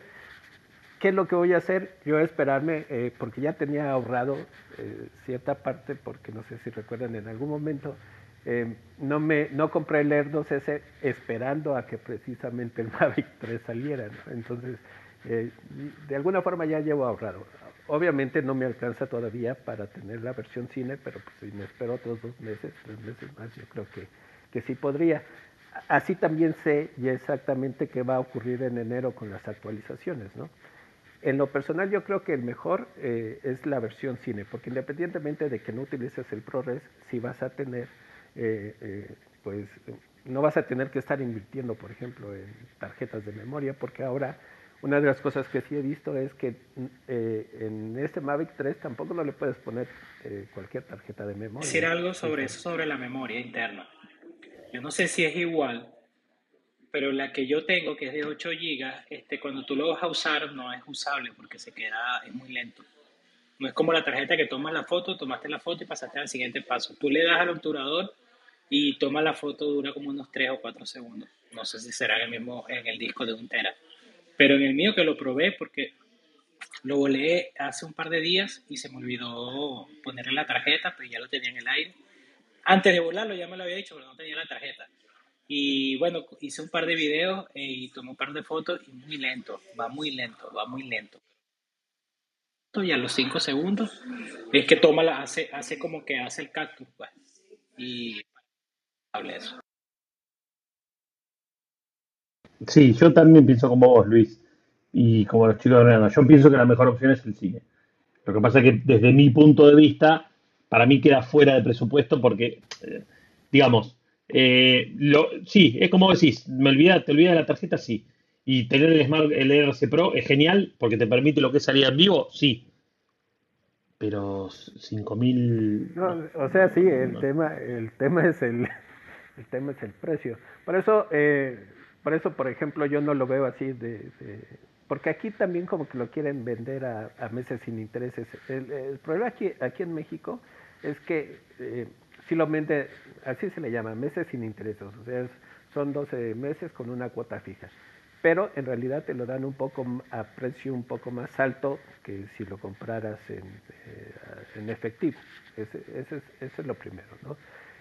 ¿Qué es lo que voy a hacer? Yo esperarme, eh, porque ya tenía ahorrado eh, cierta parte, porque no sé si recuerdan en algún momento, eh, no me no compré el Air 2S esperando a que precisamente el Mavic 3 saliera. Entonces, de alguna forma ya llevo ahorrado. Obviamente no me alcanza todavía para tener la versión cine, pero pues, si me espero otros dos meses, tres meses más, yo creo que, que sí podría. Así también sé ya exactamente qué va a ocurrir en enero con las actualizaciones, ¿no? En lo personal yo creo que el mejor eh, es la versión cine, porque independientemente de que no utilices el ProRes, si vas a tener, eh, eh, pues no vas a tener que estar invirtiendo, por ejemplo, en tarjetas de memoria, porque ahora una de las cosas que sí he visto es que eh, en este Mavic 3 tampoco no le puedes poner eh, cualquier tarjeta de memoria. decir algo sobre eso, sobre la memoria interna. Yo no sé si es igual, pero la que yo tengo, que es de 8 GB, este, cuando tú lo vas a usar no es usable porque se queda, es muy lento. No es como la tarjeta que tomas la foto, tomaste la foto y pasaste al siguiente paso. Tú le das al obturador y toma la foto, dura como unos 3 o 4 segundos. No sé si será el mismo en el disco de un tera. Pero en el mío que lo probé porque lo volé hace un par de días y se me olvidó ponerle la tarjeta, pero ya lo tenía en el aire. Antes de volarlo ya me lo había dicho, pero no tenía la tarjeta. Y bueno, hice un par de videos eh, y tomé un par de fotos y muy lento, va muy lento, va muy lento. Y a los 5 segundos es que toma la, hace, hace como que hace el cactus, pues. Y hable eso. Sí, yo también pienso como vos, Luis, y como los chicos de Real. Yo pienso que la mejor opción es el cine. Lo que pasa es que desde mi punto de vista, para mí queda fuera de presupuesto porque, eh, digamos, eh, lo, sí, es como decís, me olvida, te olvidas de la tarjeta, sí. Y tener el Smart, el RC Pro es genial porque te permite lo que es salir en vivo, sí. Pero 5000, No, o sea, sí, el tema, el tema es el, el tema es el precio. Por eso, eh, por eso, por ejemplo, yo no lo veo así de, de- porque aquí también como que lo quieren vender a, a meses sin intereses. El, el problema aquí, aquí en México es que eh, si lo vende, así se le llama, meses sin intereses. O sea, son 12 meses con una cuota fija. Pero en realidad te lo dan un poco a precio un poco más alto que si lo compraras en, eh, en efectivo. Ese, ese es, eso es lo primero, ¿no?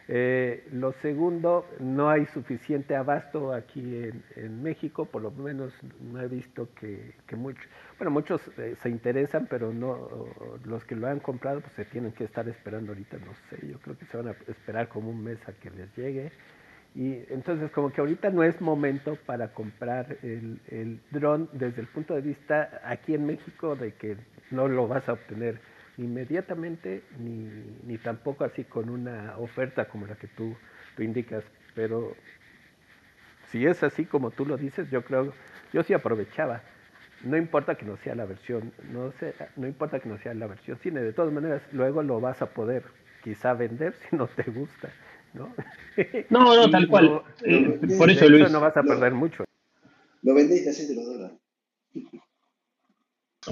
Eh, lo segundo, no hay suficiente abasto aquí en, México, por lo menos no he visto que, que muchos, bueno, muchos eh, se interesan, pero no, los que lo han comprado pues se tienen que estar esperando ahorita, no sé, yo creo que se van a esperar como un mes a que les llegue. Y entonces como que ahorita no es momento para comprar el, el dron desde el punto de vista aquí en México de que no lo vas a obtener inmediatamente ni, ni tampoco así con una oferta como la que tú, tú indicas. Pero si es así como tú lo dices, yo creo, yo sí aprovechaba. No importa que no sea la versión, no, sé, no importa que no sea la versión cine, de todas maneras luego lo vas a poder quizá vender si no te gusta, ¿no? No, no, tal cual. no, Eh, Lo por eso, eso Luis, no vas a lo, perder mucho. lo vendés y te haces de los dólares.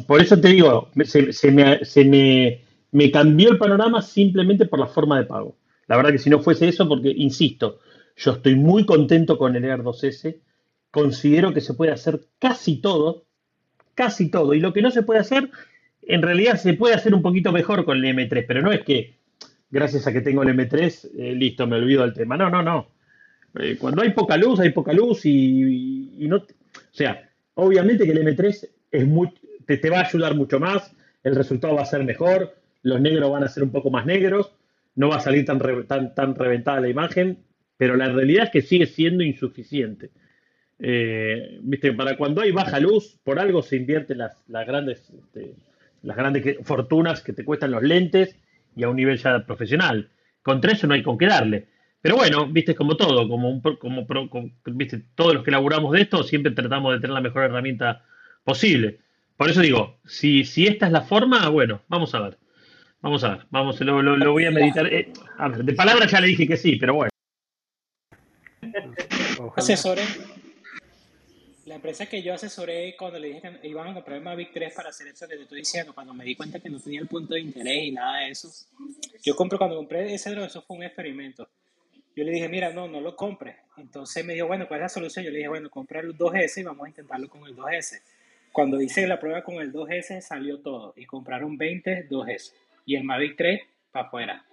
Por eso te digo, se, me, cambió el panorama simplemente por la forma de pago. La verdad que si no fuese eso, porque, insisto, yo estoy muy contento con el Air 2S, considero que se puede hacer casi todo, casi todo, y lo que no se puede hacer, en realidad se puede hacer un poquito mejor con el M3, pero no es que gracias a que tengo el M3, eh, listo, me olvido del tema. No, no, no. Eh, cuando hay poca luz, hay poca luz y- y no. O sea, obviamente que el M3 es muy, te, te va a ayudar mucho más, el resultado va a ser mejor, los negros van a ser un poco más negros, no va a salir tan, tan, tan reventada la imagen, pero la realidad es que sigue siendo insuficiente. Eh, viste, para cuando hay baja luz, por algo se invierten las, las grandes, este, las grandes fortunas que te cuestan los lentes y a un nivel ya profesional. Contra eso no hay con qué darle. Pero bueno, viste, como todo, como, un, como, pro- como, viste, todos los que laburamos de esto, siempre tratamos de tener la mejor herramienta posible. Por eso digo, si, si esta es la forma, bueno, vamos a ver. Vamos a ver, vamos, lo, lo- lo voy a meditar. Eh, a ver, de palabra ya le dije que sí, pero bueno. Ojalá. asesoré. La empresa que yo asesoré cuando le dije que iban a comprar el Mavic 3 para hacer eso que te estoy diciendo, cuando me di cuenta que no tenía el punto de interés y nada de eso. Yo compré, cuando compré ese drone, eso fue un experimento. Yo le dije, mira, no, no lo compres. Entonces me dijo, bueno, ¿cuál es la solución? Yo le dije, bueno, compra el 2S y vamos a intentarlo con el 2S. Cuando hice la prueba con el 2S salió todo y compraron 20 2S y el Mavic 3 para afuera,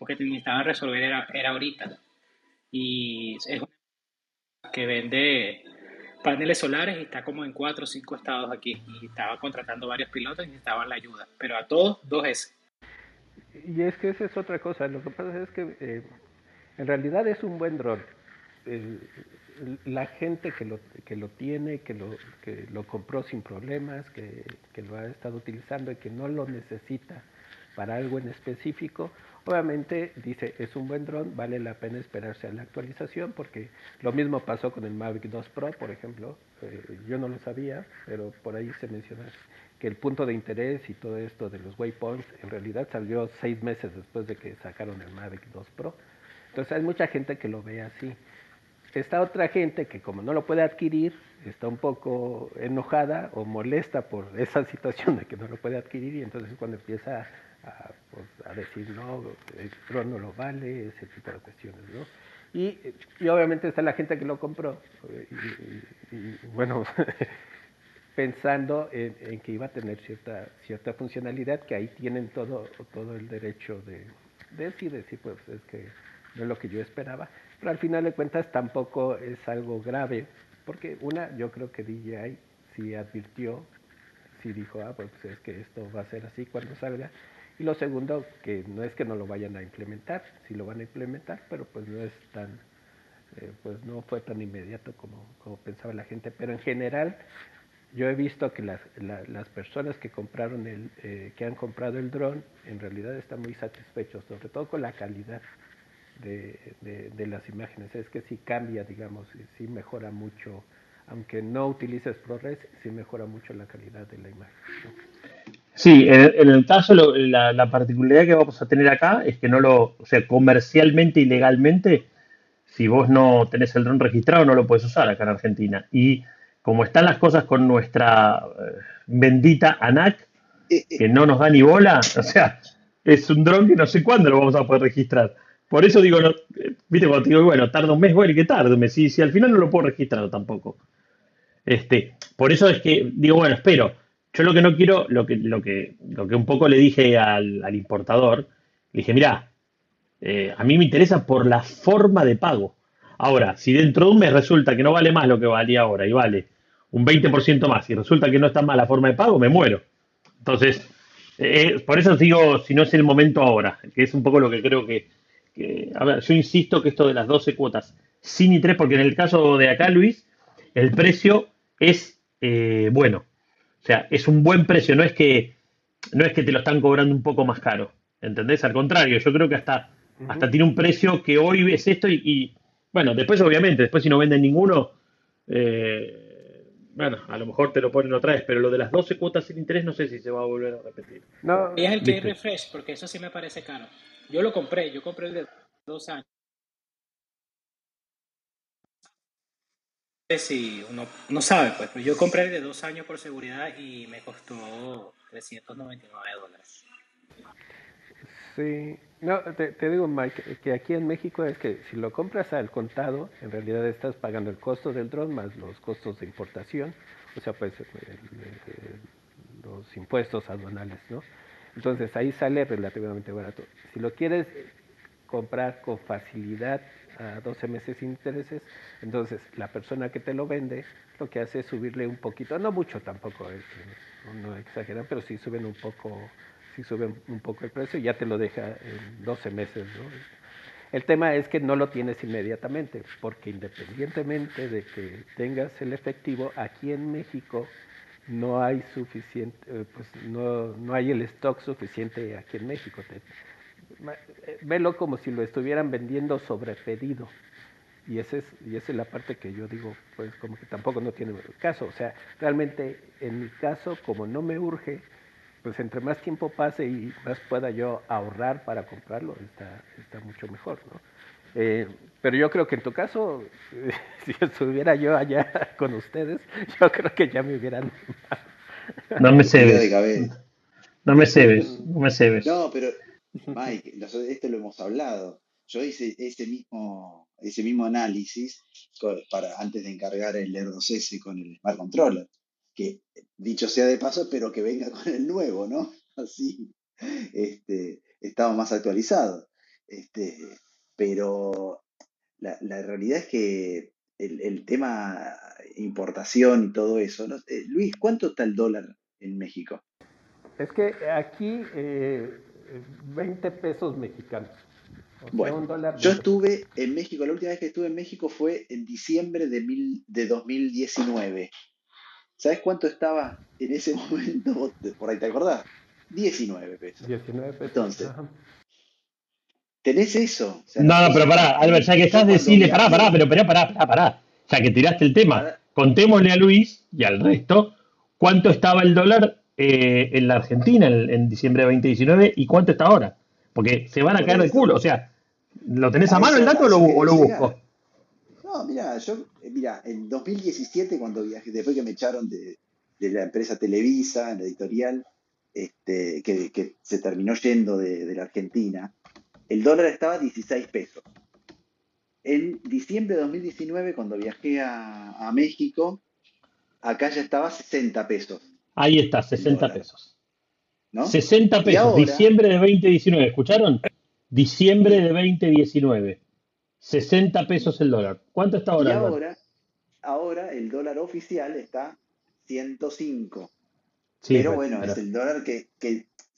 porque necesitaban resolver era, era ahorita. Y es una que vende paneles solares y está como en cuatro o cinco estados aquí y estaba contratando varios pilotos y necesitaban la ayuda, pero a todos 2S. Y es que esa es otra cosa. Lo que pasa es que eh, en realidad es un buen dron. El- la gente que lo, que lo tiene, que lo, que lo compró sin problemas, que, que lo ha estado utilizando y que no lo necesita para algo en específico, obviamente dice, es un buen dron, vale la pena esperarse a la actualización, porque lo mismo pasó con el Mavic 2 Pro, por ejemplo. Eh, yo no lo sabía, pero por ahí se menciona que el punto de interés y todo esto de los waypoints en realidad salió seis meses después de que sacaron el Mavic 2 Pro. Entonces hay mucha gente que lo ve así. Está otra gente que como no lo puede adquirir, está un poco enojada o molesta por esa situación de que no lo puede adquirir y entonces cuando empieza a, pues, a decir, no, el dron no lo vale, ese tipo de cuestiones, ¿no? Y, y obviamente está la gente que lo compró eh, y, bueno, pensando en, en que iba a tener cierta cierta funcionalidad que ahí tienen todo todo el derecho de, de decir decir pues es que no es lo que yo esperaba pero al final de cuentas tampoco es algo grave porque una yo creo que DJI sí advirtió sí dijo ah pues es que esto va a ser así cuando salga y lo segundo que no es que no lo vayan a implementar sí lo van a implementar pero pues no es tan eh, pues no fue tan inmediato como, como pensaba la gente. Pero en general yo he visto que las, la- las personas que compraron el, eh, que han comprado el dron, en realidad están muy satisfechos, sobre todo con la calidad de, de- de las imágenes. Es que sí cambia, digamos, y sí mejora mucho, aunque no utilices ProRes, sí mejora mucho la calidad de la imagen. ¿no? Sí, en, en el caso, lo- la, la particularidad que vamos a tener acá es que no lo, o sea, comercialmente y legalmente, si vos no tenés el dron registrado, no lo puedes usar acá en Argentina. Y como están las cosas con nuestra eh, bendita ANAC, Eh, eh, que no nos da ni bola, o sea, es un dron que no sé cuándo lo vamos a poder registrar. Por eso digo, eh, viste, cuando te digo, bueno, tarda un mes, bueno, ¿y qué tarda un? Si, al final no lo puedo registrar tampoco. Este, por eso es que digo, bueno, espero. Yo lo que no quiero, lo que, lo que, lo que un poco le dije al, al importador, le dije, mira, a mí me interesa por la forma de pago. Ahora, si dentro de un mes resulta que no vale más lo que valía ahora y vale un 20% más y resulta que no está mal la forma de pago, me muero. Entonces, eh, por eso digo, si no es el momento ahora, que es un poco lo que creo que, que- a ver, yo insisto que esto de las 12 cuotas sin interés, porque en el caso de acá, Luis, el precio es eh, bueno. O sea, es un buen precio, no es que no es que te lo están cobrando un poco más caro, ¿entendés? Al contrario, yo creo que hasta, hasta tiene un precio que hoy ves esto y, y, bueno, después obviamente, después si no venden ninguno, eh, bueno, a lo mejor te lo ponen otra vez, pero lo de las 12 cuotas sin interés no sé si se va a volver a repetir. No, Y es el que refresh, porque eso sí me parece caro. Yo lo compré, yo compré el de dos años. No sé si uno no sabe, pues, pero yo compré el de dos años por seguridad y me costó 399 dólares. Sí, no, te, te digo, Mike, que aquí en México es que si lo compras al contado, en realidad estás pagando el costo del dron más los costos de importación, o sea, pues el- el- los impuestos aduanales, ¿no? Entonces ahí sale relativamente barato. Si lo quieres comprar con facilidad a 12 meses sin intereses, entonces la persona que te lo vende lo que hace es subirle un poquito, no mucho tampoco, es, no exageran, pero sí suben un poco, sí suben un poco el precio y ya te lo deja en 12 meses, ¿no? El tema es que no lo tienes inmediatamente, porque independientemente de que tengas el efectivo, aquí en México no hay suficiente, eh, pues no, no hay el stock suficiente aquí en México. Eh, velo como si lo estuvieran vendiendo sobre pedido. Y, ese es, y esa es la parte que yo digo, pues como que tampoco no tiene caso. O sea, realmente en mi caso, como no me urge, pues entre más tiempo pase y más pueda yo ahorrar para comprarlo, está, está mucho mejor, ¿no? Eh, pero yo creo que en tu caso, si estuviera yo allá con ustedes, yo creo que ya me hubieran... no me cebes. No me cebes, no me cebes. No, pero Mike, esto lo hemos hablado. Yo hice ese mismo, ese mismo análisis para, antes de encargar el Air 2S con el Smart Controller, que dicho sea de paso, pero que venga con el nuevo, ¿no? Así este, estamos más actualizados. Este, pero la, realidad es que el, tema importación y todo eso, ¿no? Eh, Luis, ¿cuánto está el dólar en México? Es que aquí eh, 20 pesos mexicanos. bueno, yo estuve en México, la última vez que estuve en México fue en diciembre de, mil, de 2019. ¿Sabes cuánto estaba en ese momento? Por ahí te acordás. 19 pesos. 19 pesos. Entonces, tenés eso. no, no, pero pará, Albert, ya que estás, decirle, pará, pará, pero pará, pará, pará, pará. Ya que tiraste el tema, contémosle a Luis y al resto cuánto estaba el dólar eh, en la Argentina en, diciembre de 2019 y cuánto está ahora. Porque se van a caer de culo. O sea, ¿lo tenés a mano el dato o lo, busco? No, mira, yo, eh, mira, en 2017 cuando viajé, después que me echaron de, la empresa Televisa, en la editorial, este, que, se terminó yendo de, la Argentina, el dólar estaba a 16 pesos. En diciembre de 2019, cuando viajé a, a México, acá ya estaba a 60 pesos. Ahí está, 60 pesos. ¿No? 60 pesos, diciembre de 2019, ¿escucharon? Diciembre de 2019. 60 pesos el dólar. ¿Cuánto está ahora? Y ahora, ahora el dólar oficial está 105. Pero bueno, es el dólar que,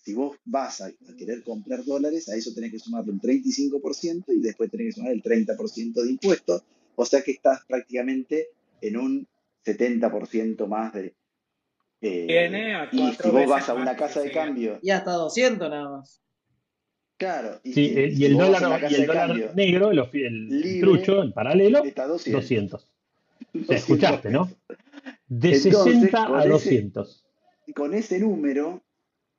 si vos vas a querer comprar dólares, a eso tenés que sumarle un 35% y después tenés que sumar el 30% de impuestos. O sea que estás prácticamente en un 70% más de, eh, a y si vos vas a una casa de cambio. Y hasta 200 nada más. Claro. Y, sí, eh, y el dólar, y el dólar negro, el, el trucho, el paralelo, está 200. 200. escuchaste, ¿no? De 60 a 200. con ese número,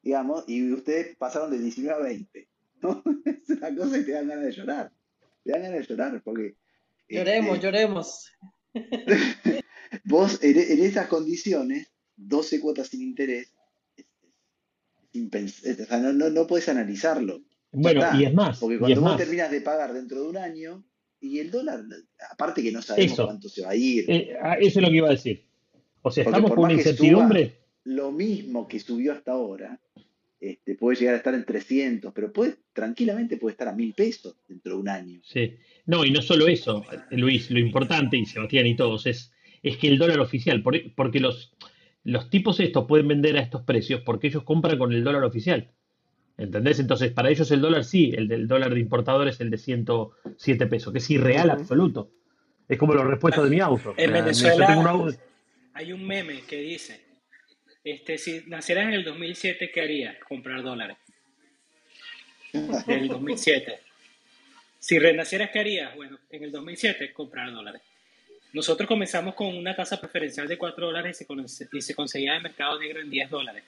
digamos, y ustedes pasaron de 19 a 20. ¿no? Es una cosa que te dan ganas de llorar. Te dan ganas de llorar porque. Lloremos, este, lloremos. vos en, en esas condiciones 12 cuotas sin interés, no, no, no puedes analizarlo. Bueno, y es más. Porque cuando vos terminas de pagar dentro de un año, y el dólar, aparte que no sabemos cuánto se va a ir. Eh, ah, eso es lo que iba a decir. O sea, estamos con una incertidumbre. Lo mismo que subió hasta ahora, este, puede llegar a estar en 300, pero puede, tranquilamente puede estar a mil pesos dentro de un año. Sí. No, y no solo eso, Luis, lo importante, y Sebastián y todos, es, es que el dólar oficial, porque los, los tipos estos pueden vender a estos precios porque ellos compran con el dólar oficial. ¿Entendés? Entonces, para ellos el dólar sí, el del dólar de importador es el de 107 pesos, que es irreal absoluto. Es como los repuestos de mi auto. En Venezuela hay un meme que dice, este, si nacieras en el 2007, ¿qué harías? Comprar dólares. Del 2007. Si renacieras, ¿qué harías? Bueno, en el 2007, comprar dólares. Nosotros comenzamos con una tasa preferencial de 4 dólares y se, conseguía en mercado negro en 10 dólares.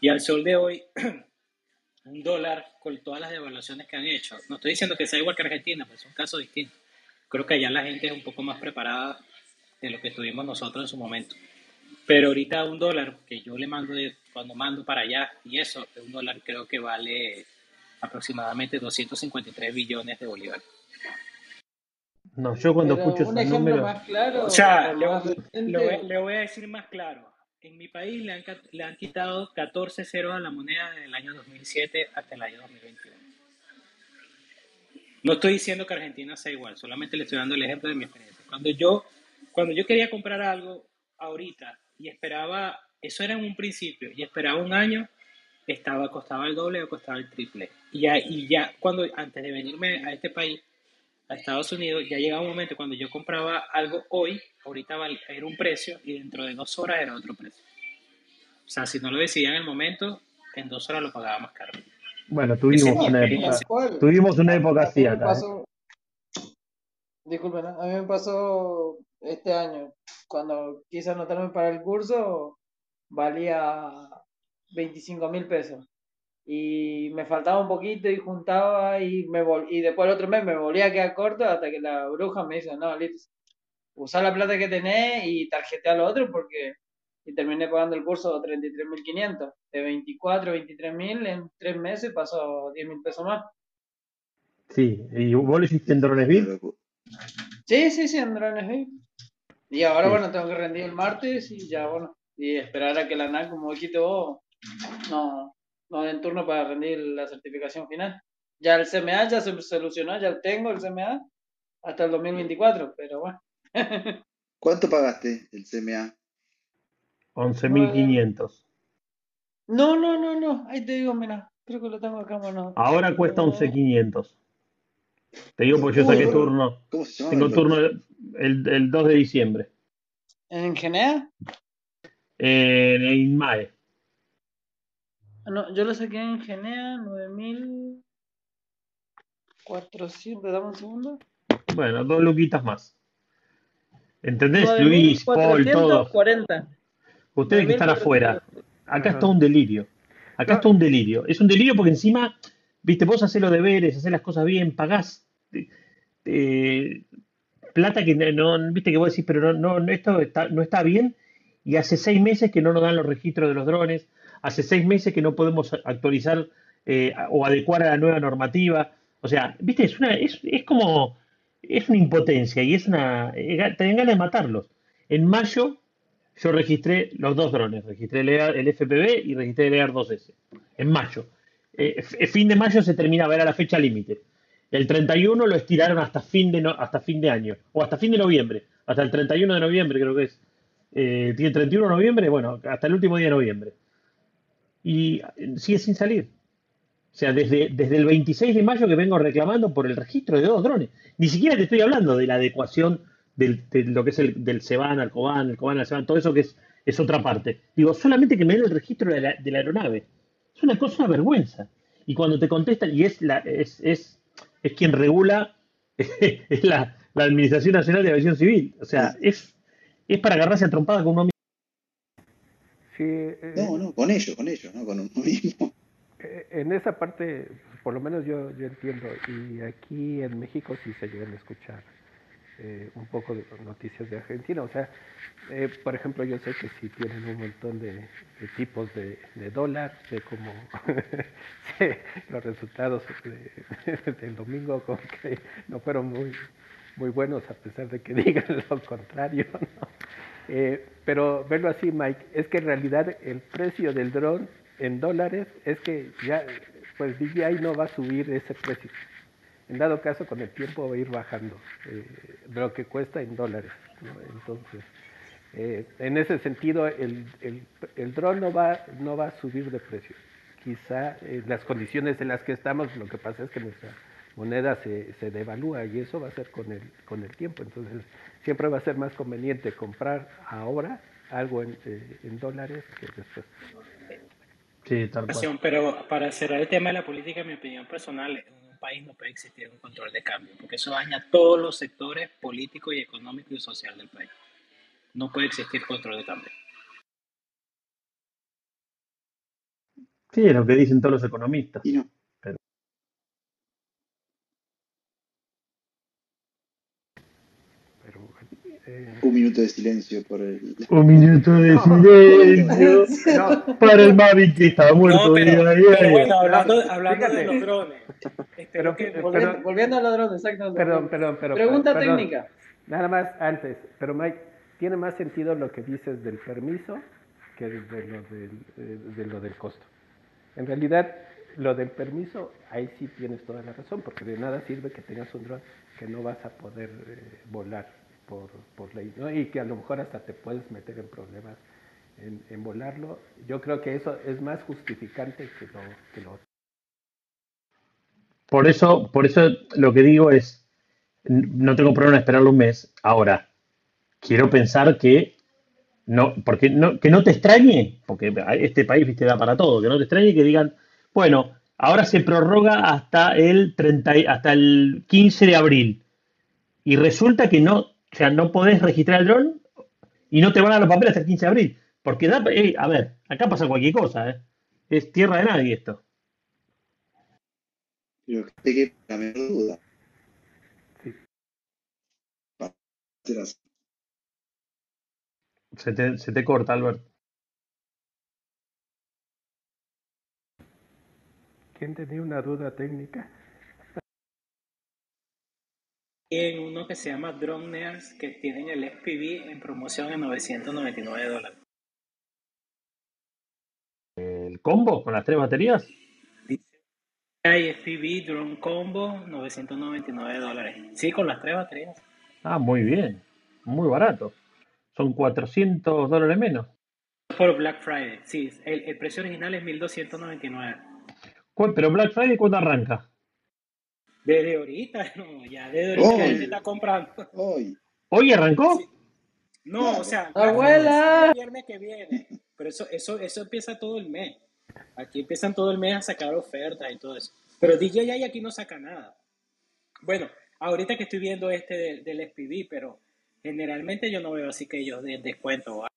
Y al sol de hoy, un dólar con todas las devaluaciones que han hecho. No estoy diciendo que sea igual que Argentina, pero es un caso distinto. Creo que allá la gente es un poco más preparada de lo que estuvimos nosotros en su momento. Pero ahorita un dólar que yo le mando de, cuando mando para allá y eso, un dólar creo que vale aproximadamente 253 billones de bolívares. No, yo cuando escucho un ejemplo más claro. O sea, le, voy a decir más claro. En mi país le han, le han quitado 14 ceros a la moneda del año 2007 hasta el año 2021. No estoy diciendo que Argentina sea igual, solamente le estoy dando el ejemplo de mi experiencia. Cuando yo, cuando yo quería comprar algo ahorita y esperaba, eso era en un principio, y esperaba un año, estaba, costaba el doble o costaba el triple. Y ya, y ya cuando, antes de venirme a este país, a Estados Unidos, ya llegaba un momento cuando yo compraba algo hoy, ahorita era un precio y dentro de dos horas era otro precio. O sea, si no lo decidía en el momento, en dos horas lo pagaba más caro. Bueno, tuvimos una época, tuvimos una época así acá. ¿eh? Disculpen, a mí me pasó este año, cuando quise anotarme para el curso, valía 25 mil pesos. Y me faltaba un poquito y juntaba y me y después el otro mes me volvía a quedar corto hasta que la bruja me dice, no, listo, usa la plata que tenés y tarjetea lo otro porque... Y terminé pagando el curso 33.500. De 24 a 23.000 en tres meses pasó 10.000 pesos más. Sí, ¿y vos lo hiciste en Dronesville? Sí, sí, sí, en Dronesville. Y ahora, bueno, tengo que rendir el martes y ya, bueno, y esperar a que la NAC, como dijiste vos, no, no den turno para rendir la certificación final. Ya el CMA ya se solucionó, ya tengo el CMA hasta el 2024, pero bueno. ¿Cuánto pagaste el CMA? 11.500. No, no, no, no, ahí te digo, mira, creo que lo tengo acá, bueno. Ahora cuesta 11.500. Te digo porque yo saqué turno. ¿Cómo se llama? Tengo turno el, el 2 de diciembre. ¿En Genea? En INMAE. No, yo lo saqué en Genea, 9400, dame un segundo. Bueno, dos luquitas más. ¿Entendés, Luis, Paul, todo? Ustedes que están afuera. Acá está un delirio. Acá está un delirio. Es un delirio porque encima, viste, vos haces los deberes, haces las cosas bien, pagás eh, plata que no, viste que vos decís, pero no, no, esto no está bien. Y hace seis meses que no nos dan los registros de los drones, hace seis meses que no podemos actualizar eh, o adecuar a la nueva normativa. O sea, viste, es, una, es, es como, es una impotencia y es una, eh, te ganas de matarlos. En mayo yo registré los dos drones, registré el, FPV y registré el EAR 2S, en mayo. Eh, fin de mayo se terminaba, era la fecha límite. El 31 lo estiraron hasta fin, de hasta fin de año, o hasta fin de noviembre, hasta el 31 de noviembre creo que es. Eh, tiene 31 de noviembre, bueno, hasta el último día de noviembre y sigue sin salir. O sea, desde, desde el 26 de mayo que vengo reclamando por el registro de dos drones. Ni siquiera te estoy hablando de la adecuación del, de lo que es el, del Seban al Coban, el Coban al Seban, todo eso que es, es otra parte. Digo, solamente que me den el registro de la aeronave. Es una cosa, una vergüenza. Y cuando te contestan, y es, la, es, es, es quien regula, es la, la Administración Nacional de Aviación Civil. O sea, es, es para agarrarse a trompada con uno eh, no, no, con ellos, con ellos, no con uno mismo. Eh, en esa parte, por lo menos yo, yo entiendo, y aquí en México sí se llegan a escuchar eh, un poco de noticias de Argentina. O sea, por ejemplo, yo sé que sí tienen un montón de, tipos de, dólar, sé cómo los resultados del domingo como que no fueron muy, muy buenos a pesar de que digan lo contrario. ¿no? Eh, pero verlo así, Mike, es que en realidad el precio del dron en dólares es que ya, pues DJI no va a subir ese precio. En dado caso, con el tiempo va a ir bajando eh, lo que cuesta en dólares. Entonces, eh, en ese sentido, el, el, el dron no va, no va a subir de precio. Quizá las condiciones en las que estamos, lo que pasa es que nuestra moneda se, se devalúa y eso va a ser con el, con el tiempo. Entonces, siempre va a ser más conveniente comprar ahora algo en, eh, en dólares que después. Sí, tal cual. Pero para cerrar el tema de la política, en mi opinión personal, en país no puede existir un control de cambio, porque eso daña todos los sectores políticos y económicos y social del país. No puede existir control de cambio. Sí, es lo que dicen todos los economistas. Y no. Un minuto de silencio por el. Un minuto de silencio para el Mavic que estaba muerto. No, pero, bueno, hablando, hablando de los drones. Pero, que, volviendo, a los drones, exacto. Perdón, perdón, pero. Pregunta técnica. Nada más antes, pero Mike, tiene más sentido lo que dices del permiso que de lo del, de lo del costo. En realidad, lo del permiso, ahí sí tienes toda la razón, porque de nada sirve que tengas un dron que no vas a poder eh, volar por, por ley, ¿no? Y que a lo mejor hasta te puedes meter en problemas en, en volarlo. Yo creo que eso es más justificante que lo, que lo otro. Por eso, por eso lo que digo es, no tengo problema en esperarlo un mes. Ahora, quiero pensar que no, porque no, que no te extrañe, porque este país viste da para todo, que no te extrañe que digan, bueno, ahora se prorroga hasta el 30, y- hasta el 15 de abril. Y resulta que no, o sea, no podés registrar el dron y no te van a los papeles hasta el 15 de abril. Porque da, eh, a ver, acá pasa cualquier cosa, ¿eh? Es tierra de nadie esto. Pero que que la menor duda. Sí. Se te, se te corta, Albert. ¿Quién tenía una duda técnica? En uno que se llama Drone Nerds, que tienen el FPV en promoción en 999 dólares. ¿El combo con las tres baterías? Dice, hay FPV Drone Combo, 999 dólares. Sí, con las tres baterías. Ah, muy bien. Muy barato. Son 400 dólares menos. Por Black Friday, sí. El, el precio original es 1299. ¿Cu- Pero Black Friday, ¿cuándo arranca? Desde ahorita, no, ya desde ahorita Hoy, está comprando. hoy. ¿Hoy arrancó? Sí. No, o sea, ¡Abuela! el viernes que viene. Pero eso, eso, eso empieza todo el mes. Aquí empiezan todo el mes a sacar ofertas y todo eso. Pero DJI aquí no saca nada. Bueno, ahorita que estoy viendo este del, del SPV, pero generalmente yo no veo así que ellos den descuento. ¿va?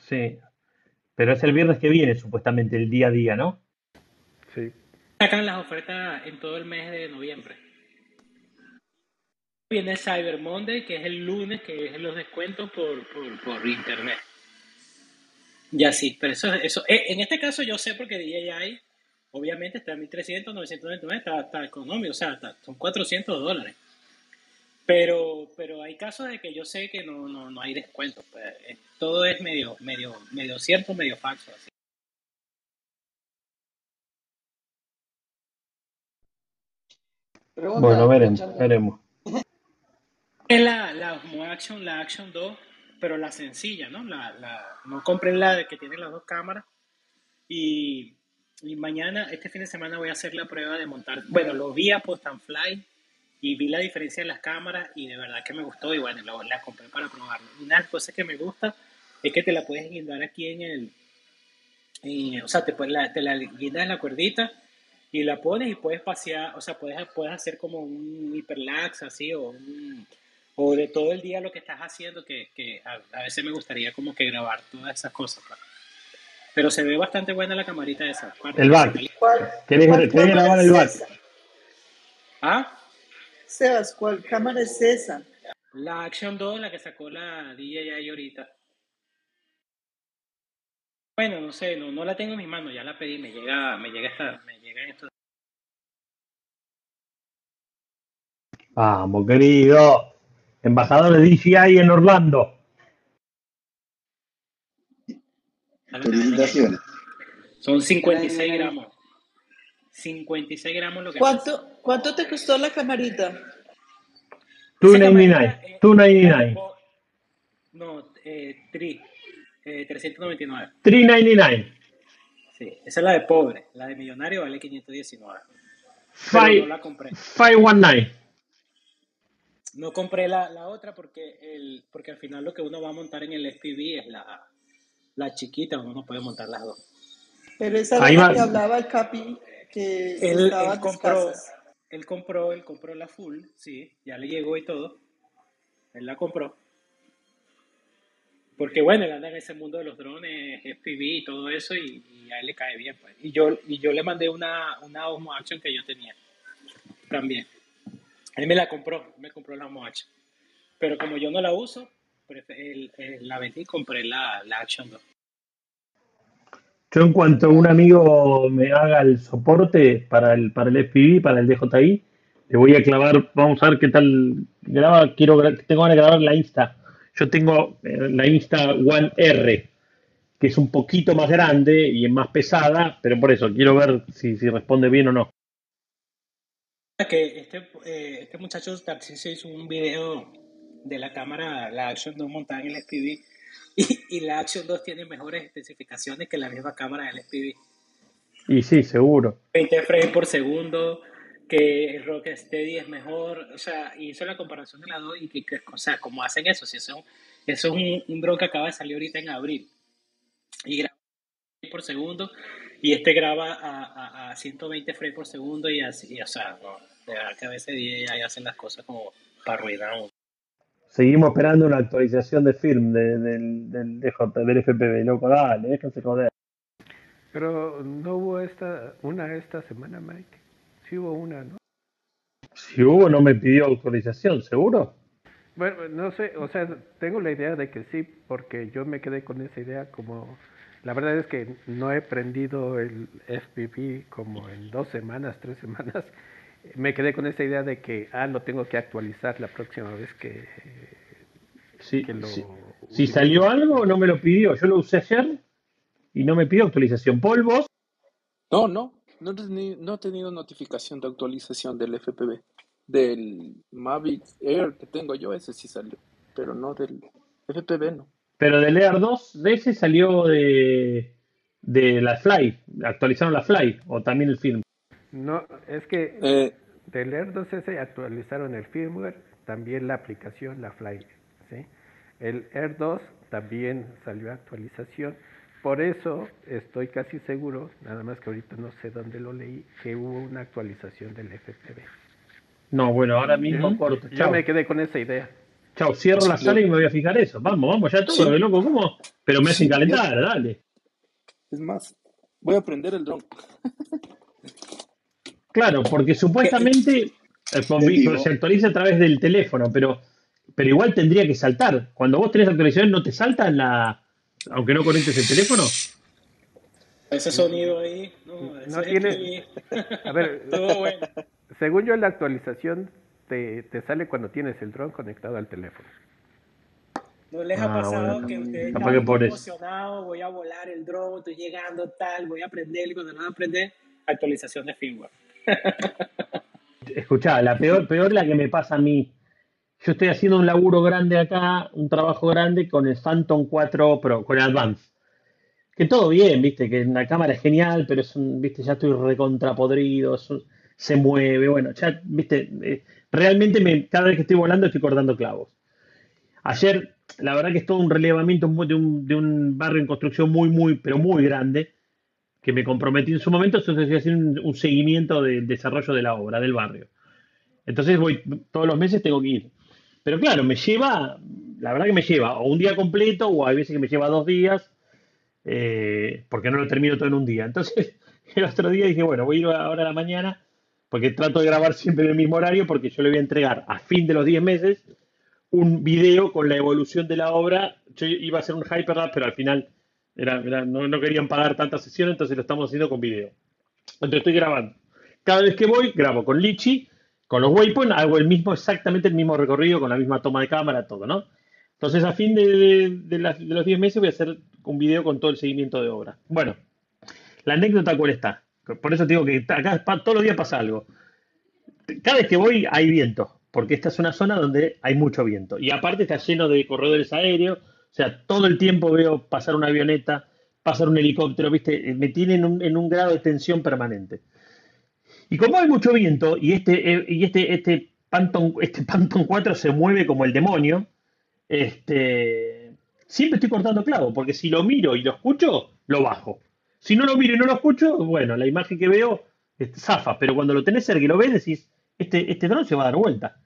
Sí. Pero es el viernes que viene, supuestamente, el día a día, ¿no? Sí. Sacan las ofertas en todo el mes de noviembre. Viene Cyber Monday, que es el lunes, que es los descuentos por, por, por internet. Ya sí, pero eso, eso eh, en este caso yo sé porque DJI obviamente está en 1300, 999, está, está económico, o sea, está- son 400 dólares. Pero, pero hay casos de que yo sé que no, no, no hay descuento. pues, eh, todo es medio, medio, medio cierto, medio falso. Así. Bueno, veremos, veremos. Es la, la Osmo Action, la Action 2, pero la sencilla, ¿no? La, no compré la que tiene las dos cámaras. Y, y mañana, este fin de semana, voy a hacer la prueba de montar. Bueno, lo vi a Post and Fly y vi la diferencia en las cámaras y de verdad que me gustó y bueno, lo- compré para probarlo. Una de las cosas que me gusta es que te la puedes guindar aquí en el, o sea, te, la, te la guindas en la cuerdita y la pones y puedes pasear, o sea, puedes, puedes hacer como un hiperlax así o un, o de todo el día lo que estás haciendo, que, que a, a veces me gustaría como que grabar todas esas cosas. Pero se ve bastante buena la camarita esa. aparte El que se back. calienta. ¿Cuál, ¿Querés, cuál querés cámara grabar el esa? Ah, Sebas, ¿cuál cámara es esa? la Action 2, la que sacó la DJI ahorita. Bueno, no sé, no, no la tengo en mis manos, ya la pedí, me llega, me llega esta, me llega esto. Vamos, querido. Embajador de DJI en Orlando. Felicitaciones. Son 56 gramos. 56 gramos lo que. ¿Cuánto, ¿Cuánto te costó la camarita? Esa camarita 299. eh, es la de 299. po- No, eh, tri, eh, 399. 399. Sí, esa es la de pobre. La de millonario vale 519. Pero no Five- la compré. 519. No compré la, la otra porque, el, porque al final lo que uno va a montar en el SPV es la, la chiquita, uno no puede montar las dos. Pero esa Ahí la que hablaba el Capi, que Él, compró, él compró, él compró la full, sí, ya le llegó y todo. Él la compró. Porque bueno, él anda en ese mundo de los drones, FPV y todo eso, y, y a él le cae bien. Pues. Y, yo, y yo le mandé una, una Osmo Action que yo tenía también. Él me la compró, me compró la Action. Pero como yo no la uso, él la vendí y compré la, la Action 2. Yo en cuanto un amigo me haga el soporte para el, para el FPV, para el DJI, le voy a clavar, vamos a ver qué tal graba, quiero tengo ganas grabar la Insta. Yo tengo eh, la Insta One R, que es un poquito más grande y es más pesada, pero por eso quiero ver si, si responde bien o no. Que este, eh, este muchacho Tarcisio hizo un video de la cámara, la Action 2 montada en el SPV, y, y la Action 2 tiene mejores especificaciones que la misma cámara del SPV. Y sí, seguro. 20 frames por segundo, que el Rock Steady es mejor, o sea, hizo la comparación de las dos y que, que- o sea, ¿cómo hacen eso? Si eso, eso es un, un drone que acaba de salir ahorita en abril y graba por segundo y este graba a, a, a 120 frames por segundo y así, y, o sea, no, de verdad que a veces ahí hacen las cosas como para arruinar a uno. Seguimos esperando una actualización de film de- del, del, DJ del FPV, loco, dale, déjense joder. Pero no hubo esta, una esta semana, Mike. Sí hubo una, ¿no? Si Hugo no me pidió autorización, ¿seguro? Bueno, no sé, o sea, tengo la idea de que sí, porque yo me quedé con esa idea como... La verdad es que no he prendido el FPV como en dos semanas, tres semanas. Me quedé con esa idea de que, ah, lo tengo que actualizar la próxima vez que, Sí, que lo sí. Si salió algo, no me lo pidió. Yo lo usé ayer y no me pidió autorización. Paul, vos, No, no, no, no he tenido notificación de actualización del FPV. Del Mavic Air que tengo yo, ese sí salió, pero no del FPV, no. Pero del Air 2 de ese salió de, de la Fly. Actualizaron la Fly o también el film. No, es que Eh, del Air 2S actualizaron el firmware, también la aplicación, la Fly, ¿sí? El Air 2 también salió actualización, por eso estoy casi seguro, nada más que ahorita no sé dónde lo leí, que hubo una actualización del FPV. No, bueno, ahora mismo Yo, corto. yo me quedé con esa idea. Chao, cierro la sala y me voy a fijar eso. Vamos, vamos, ya todo, sí, loco, ¿cómo? Pero me hacen sí, yo- calentar, dale. es más, voy a prender el dron. Claro, porque supuestamente eh, se actualiza a través del teléfono, pero, pero igual tendría que saltar. Cuando vos tenés actualización, ¿no te salta en la. aunque no conectes el teléfono? Ese sonido ahí, no, ese No tiene, a ver, Estuvo bueno. según yo la actualización te, te sale cuando tienes el dron conectado al teléfono. ¿No les ha Ah, pasado bueno, que ustedes eso. emocionados? Voy a volar el drone, estoy llegando, tal, voy a aprender, y cuando no aprender, actualización de firmware. Escuchá, la peor, peor la que me pasa a mí. Yo estoy haciendo un laburo grande acá, un trabajo grande con el Phantom 4 Pro, con el Advance. Que todo bien, viste, que la cámara es genial, pero es un, viste, ya estoy recontrapodrido, se mueve, bueno, ya, viste, eh, realmente me, cada vez que estoy volando estoy cortando clavos. Ayer, la verdad que es todo un relevamiento de un, de un barrio en construcción muy, muy, pero muy grande, que me comprometí en su momento, entonces estoy haciendo un, un seguimiento del desarrollo de la obra, del barrio. Entonces voy, todos los meses tengo que ir. Pero claro, me lleva, la verdad que me lleva o un día completo o hay veces que me lleva dos días, eh, porque no lo termino todo en un día. Entonces, el otro día dije, bueno, voy a ir ahora a la mañana, porque trato de grabar siempre en el mismo horario, porque yo le voy a entregar a fin de los 10 meses un video con la evolución de la obra. Yo iba a hacer un hyperlapse, pero al final era, era- no, no querían pagar tantas sesiones, entonces lo estamos haciendo con video. Entonces estoy grabando. Cada vez que voy, grabo con Lichi, con los waypoints, hago el mismo, exactamente el mismo recorrido, con la misma toma de cámara, todo, ¿no? Entonces, a fin de, de- de las- de los 10 meses voy a hacer un video con todo el seguimiento de obra. Bueno, la anécdota cuál está. Por eso te digo que acá todos los días pasa algo. Cada vez que voy hay viento, porque esta es una zona donde hay mucho viento. Y aparte está lleno de corredores aéreos, o sea, todo el tiempo veo pasar una avioneta, pasar un helicóptero, ¿viste? Eh, Me tienen en un, grado de tensión permanente. Y como hay mucho viento y este, eh, y este, este, este Phantom 4 se mueve como el demonio, este, siempre estoy cortando clavo, porque si lo miro y lo escucho, lo bajo. Si no lo miro y no lo escucho, bueno, la imagen que veo este, zafa, pero cuando lo tenés cerca y lo ves, decís, este, este dron se va a dar vuelta.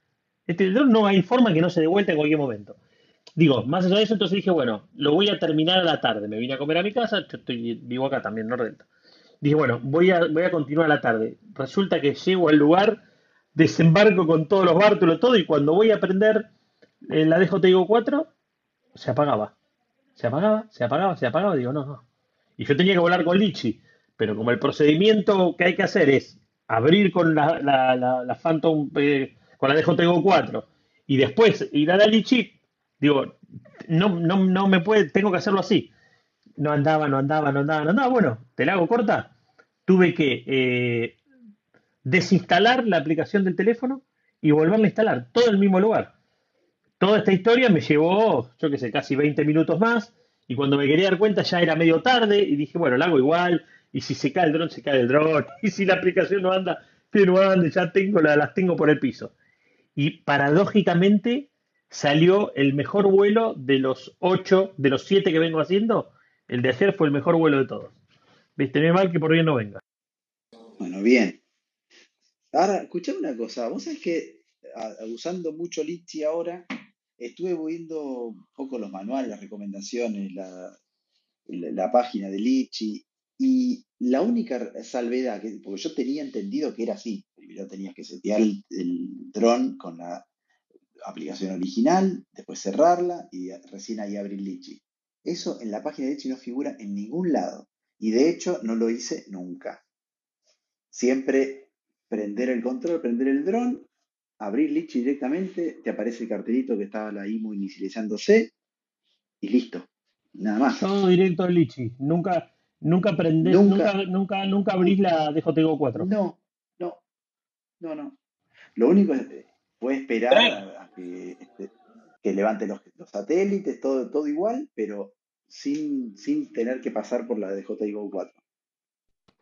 Este dron no hay forma que no se dé vuelta en cualquier momento. Digo, más allá de eso, entonces dije, bueno, lo voy a terminar a la tarde. Me vine a comer a mi casa, yo estoy vivo acá también, en Nordelta. Dije, bueno, voy a, voy a continuar a la tarde. Resulta que llego al lugar, desembarco con todos los bártulos, todo, y cuando voy a prender eh, la DJI 4, se apagaba. Se apagaba, se apagaba, se apagaba. Digo, no, no. Y yo tenía que volar con Lichi, pero como el procedimiento que hay que hacer es abrir con la, la, la, la Phantom, eh, con la DJI 4, y después ir a la Lichi, digo, no, no, no me puede, tengo que hacerlo así. no andaba, no andaba, no andaba, no andaba. Bueno, te la hago corta. Tuve que eh, desinstalar la aplicación del teléfono y volverla a instalar, todo en el mismo lugar. Toda esta historia me llevó, yo qué sé, casi 20 minutos más. Y cuando me quería dar cuenta ya era medio tarde y dije, bueno, lo hago igual. Y si se cae el dron, se cae el dron. Y si la aplicación no anda, que no ande, ya tengo, la- las tengo por el piso. Y paradójicamente salió el mejor vuelo de los ocho, de los siete que vengo haciendo. El de ayer fue el mejor vuelo de todos. Viste, no mal que por bien no venga. Bueno, bien. Ahora, escuchame una cosa. Vos sabés que usando mucho Litchi ahora, estuve viendo un poco los manuales, las recomendaciones, la, página de Litchi, y la única salvedad, que, porque yo tenía entendido que era así. Primero tenías que setear el, el dron con la aplicación original, después cerrarla y recién ahí abrir Litchi. Eso en la página de Litchi no figura en ningún lado. Y de hecho no lo hice nunca. Siempre prender el control, prender el dron, abrir Litchi directamente, te aparece el cartelito que está la IMU inicializándose y listo. Nada más. Todo directo al Lichi. Nunca, nunca prendés, Nunca, nunca, nunca, nunca abrís la DJTGO 4. no, no, no, no. Lo único es, fue esperar a, a que, este, que levante los, los satélites, todo, todo igual, pero sin, sin tener que pasar por la DJI Go 4.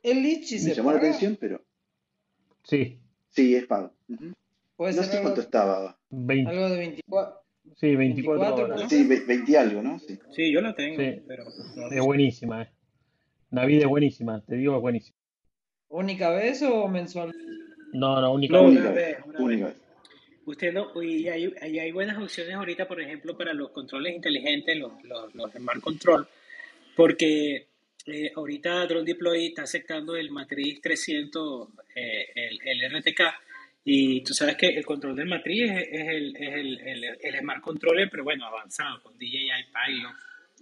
¿El Litchi Me se llamó la atención, pero Sí, sí, es pago. Puede No ser sé cuánto algo, estaba. 20, algo de 24, sí, 24 24 horas. por Sí, ve- 20 y algo, ¿no? Sí. Sí, yo lo tengo, Sí, pero no es buenísima. Eh. Navid es buenísima, te digo, es buenísima. ¿Única vez o mensual? No, no, única No, vez. Única una vez, vez, una vez. única vez. Usted no, y hay, y hay buenas opciones ahorita, por ejemplo, para los controles inteligentes, los, los, los Smart Control, porque eh, ahorita Drone Deploy está aceptando el Matriz 300, eh, el, el RTK, y tú sabes que el control del Matriz es, es el, es el, el, el Smart Controller, pero bueno, avanzado, con DJI Pilot,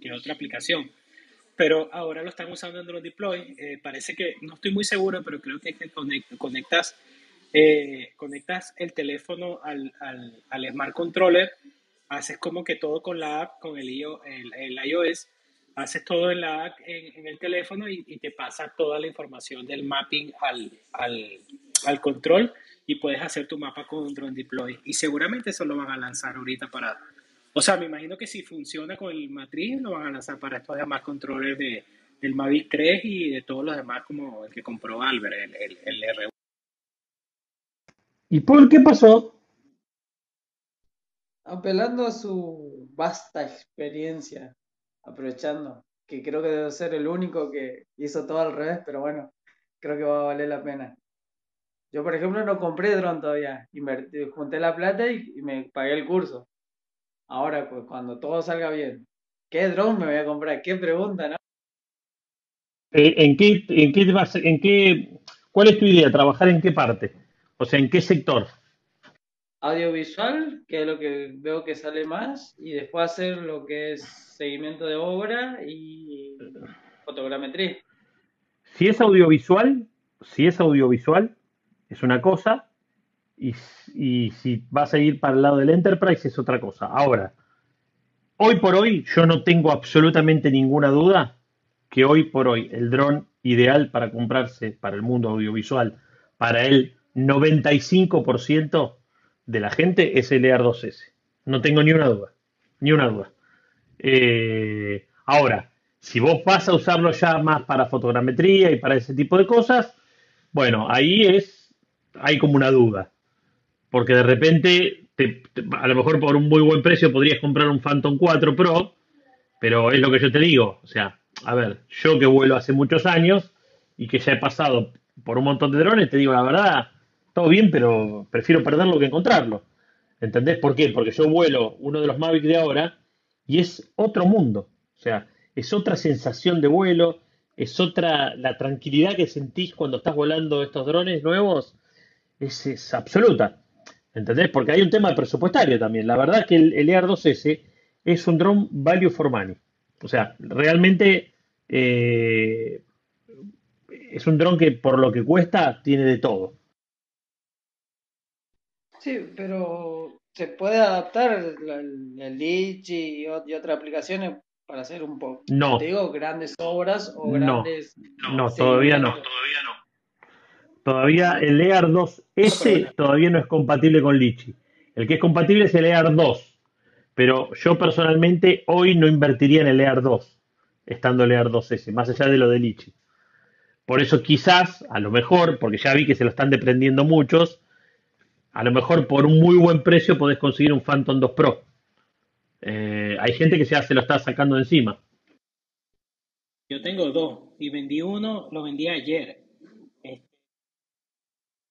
que es otra aplicación. Pero ahora lo están usando en Drone Deploy. eh, parece que, no estoy muy seguro, pero creo que, es que conect- conectas, eh, conectas el teléfono al, al, al Smart Controller, haces como que todo con la app, con el, IO iOS, haces todo en la app, en, en el teléfono y, y te pasa toda la información del mapping al, al control y puedes hacer tu mapa con Drone Deploy. Y seguramente eso lo van a lanzar ahorita para... O sea, me imagino que si funciona con el matriz, lo van a lanzar para estos demás controles de, del Mavic 3 y de todos los demás, como el que compró Albert, el, el, el R1. ¿Y por qué pasó? Apelando a su vasta experiencia, aprovechando, que creo que debe ser el único que hizo todo al revés, pero bueno, creo que va a valer la pena. Yo, por ejemplo, no compré dron todavía, invertí, junté la plata y, y me pagué el curso. Ahora, pues, cuando todo salga bien, ¿qué dron me voy a comprar? ¿Qué pregunta, no? Eh, ¿En qué, en qué vas, en qué, cuál es tu idea? ¿Trabajar en qué parte? O sea, ¿en qué sector? Audiovisual, que es lo que veo que sale más, y después hacer lo que es seguimiento de obra y fotogrametría. Si es audiovisual, si es audiovisual, es una cosa, y, y si vas a ir para el lado del enterprise es otra cosa. Ahora, hoy por hoy yo no tengo absolutamente ninguna duda que hoy por hoy el dron ideal para comprarse para el mundo audiovisual, para el 95% de la gente es el ER2S. No tengo ni una duda, ni una duda. Eh, ahora, si vos vas a usarlo ya más para fotogrametría y para ese tipo de cosas, bueno, ahí es, hay como una duda. Porque de repente, te- a lo mejor por un muy buen precio podrías comprar un Phantom 4 Pro, pero es lo que yo te digo. O sea, a ver, yo que vuelo hace muchos años y que ya he pasado por un montón de drones, te digo la verdad, todo bien, pero prefiero perderlo que encontrarlo. ¿Entendés por qué? Porque yo vuelo uno de los Mavic de ahora y es otro mundo. O sea, es otra sensación de vuelo, es otra, la tranquilidad que sentís cuando estás volando estos drones nuevos es, es absoluta. ¿Entendés? Porque hay un tema presupuestario también. La verdad que el, el ER2S es un dron value for money. O sea, realmente eh, es un dron que por lo que cuesta tiene de todo. Sí, pero se puede adaptar el, el Litchi y, ot- y otras aplicaciones para hacer un poco. No, Te digo grandes obras o no, grandes no, todavía no. segmentos. Todavía el EAR 2S todavía no es compatible con Litchi. El que es compatible es el EAR 2. Pero yo personalmente hoy no invertiría en el EAR 2, estando el EAR 2S, más allá de lo de Litchi. Por eso quizás, a lo mejor, porque ya vi que se lo están deprendiendo muchos, a lo mejor por un muy buen precio podés conseguir un Phantom 2 Pro. Eh, hay gente que ya se lo está sacando de encima. Yo tengo dos y vendí uno, lo vendí ayer.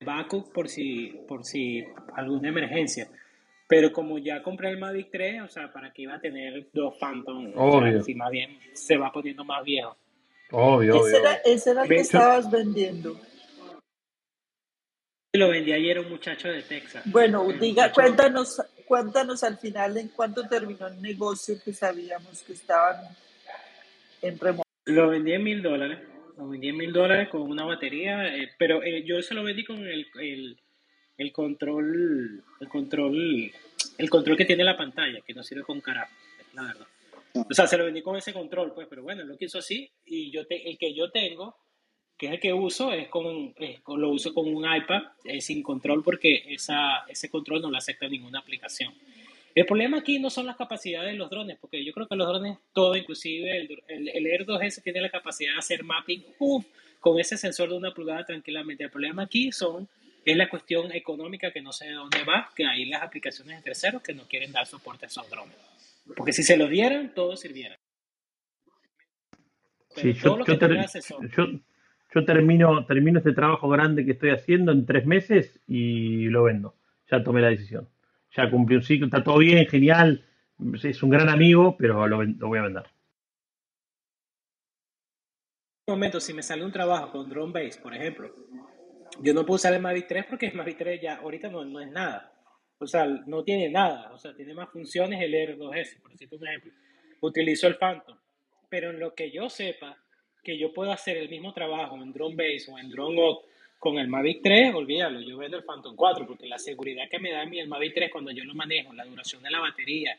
Backup por si, por si alguna emergencia. Pero como ya compré el Mavic 3, o sea, ¿para qué iba a tener dos Phantom? O sea, Obvio, si más bien se va poniendo más viejo. obvio, Ese obvio, era, obvio. ese era el que estabas vendiendo. Lo vendí ayer a un muchacho de Texas. Bueno, diga, cuéntanos, cuéntanos al final en cuánto terminó el negocio que sabíamos que estaban en remoto. lo vendí en mil dólares. Lo vendí en mil dólares con una batería, eh, pero eh, yo se lo vendí con el, el, el control, el control, el control que tiene la pantalla, que no sirve con carajo, la verdad. O sea, se lo vendí con ese control, pues, pero bueno, lo quiso así y yo te, el que yo tengo, que es el que uso, es con, es con- lo uso con un iPad eh, sin control porque esa, ese control no lo acepta ninguna aplicación. El problema aquí no son las capacidades de los drones, porque yo creo que los drones, todo, inclusive el, el, el Air 2S tiene la capacidad de hacer mapping uf, con ese sensor de una pulgada tranquilamente. El problema aquí son, es la cuestión económica que no sé de dónde va, que hay las aplicaciones de terceros que no quieren dar soporte a esos drones. Porque si se los dieran, todo sirviera. Sí, yo, ter- yo, yo termino, termino este trabajo grande que estoy haciendo en tres meses y lo vendo. Ya tomé la decisión. Ya cumplí un ciclo, está todo bien, genial. Es un gran amigo, pero lo, lo voy a vender. momento, si me sale un trabajo con Drone Base, por ejemplo, yo no puedo usar el Mavic 3 porque el Mavic 3 ya ahorita no, no es nada. O sea, no tiene nada. O sea, tiene más funciones el R2S, por decirte un ejemplo. Utilizo el Phantom. Pero en lo que yo sepa que yo puedo hacer el mismo trabajo en Drone Base o en Drone Hawk con el Mavic 3, olvídalo, yo vendo el Phantom 4 porque la seguridad que me da a mí el Mavic 3 cuando yo lo manejo, la duración de la batería,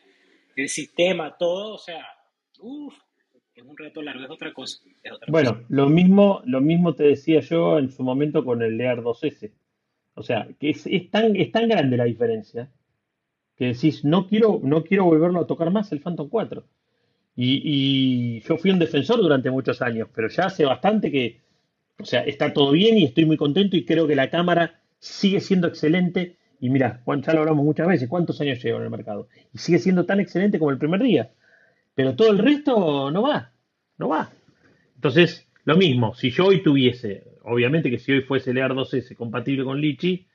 el sistema, todo, o sea, uff, es un reto largo, es otra cosa, es otra cosa. Bueno, lo mismo, lo mismo te decía yo en su momento con el Lear 2S. O sea, que es, es tan, es tan grande la diferencia que decís, no quiero, no quiero volverlo a tocar más el Phantom 4. Y, y yo fui un defensor durante muchos años, pero ya hace bastante que, o sea, está todo bien y estoy muy contento y creo que la cámara sigue siendo excelente. Y mira, ya lo hablamos muchas veces, ¿cuántos años llevo en el mercado? Y sigue siendo tan excelente como el primer día. Pero todo el resto no va, no va. Entonces, lo mismo, si yo hoy tuviese, obviamente que si hoy fuese el Air 2S compatible con Litchi,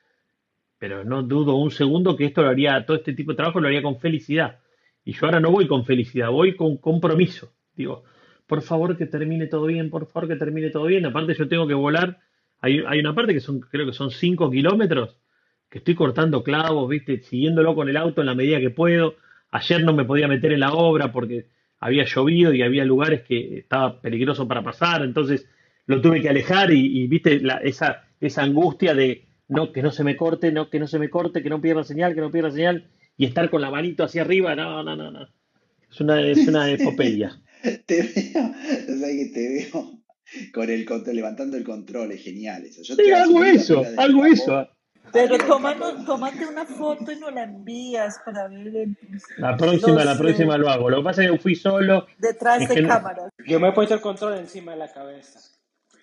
pero no dudo un segundo que esto lo haría, todo este tipo de trabajo lo haría con felicidad. Y yo ahora no voy con felicidad, voy con compromiso. Digo, por favor que termine todo bien, por favor que termine todo bien. Aparte yo tengo que volar, hay, hay una parte que son, creo que son 5 kilómetros, que estoy cortando clavos, viste, siguiéndolo con el auto en la medida que puedo. Ayer no me podía meter en la obra porque había llovido y había lugares que estaba peligroso para pasar, entonces lo tuve que alejar y, y, viste la- esa, esa angustia de no, que no se me corte, no, que no se me corte, que no pierda señal, que no pierda señal, y estar con la manito hacia arriba, no, no, no, no. Es una, es una epopeya. Te veo, o sea que te veo con el control, levantando el control, es genial eso. Yo Sí, algo eso, algo eso. Pero tómate una foto y nos la envías para ver el- La próxima, la próxima eh, lo hago. Lo que pasa es que fui solo. Detrás de cámaras. Yo me he puesto el control encima de la cabeza.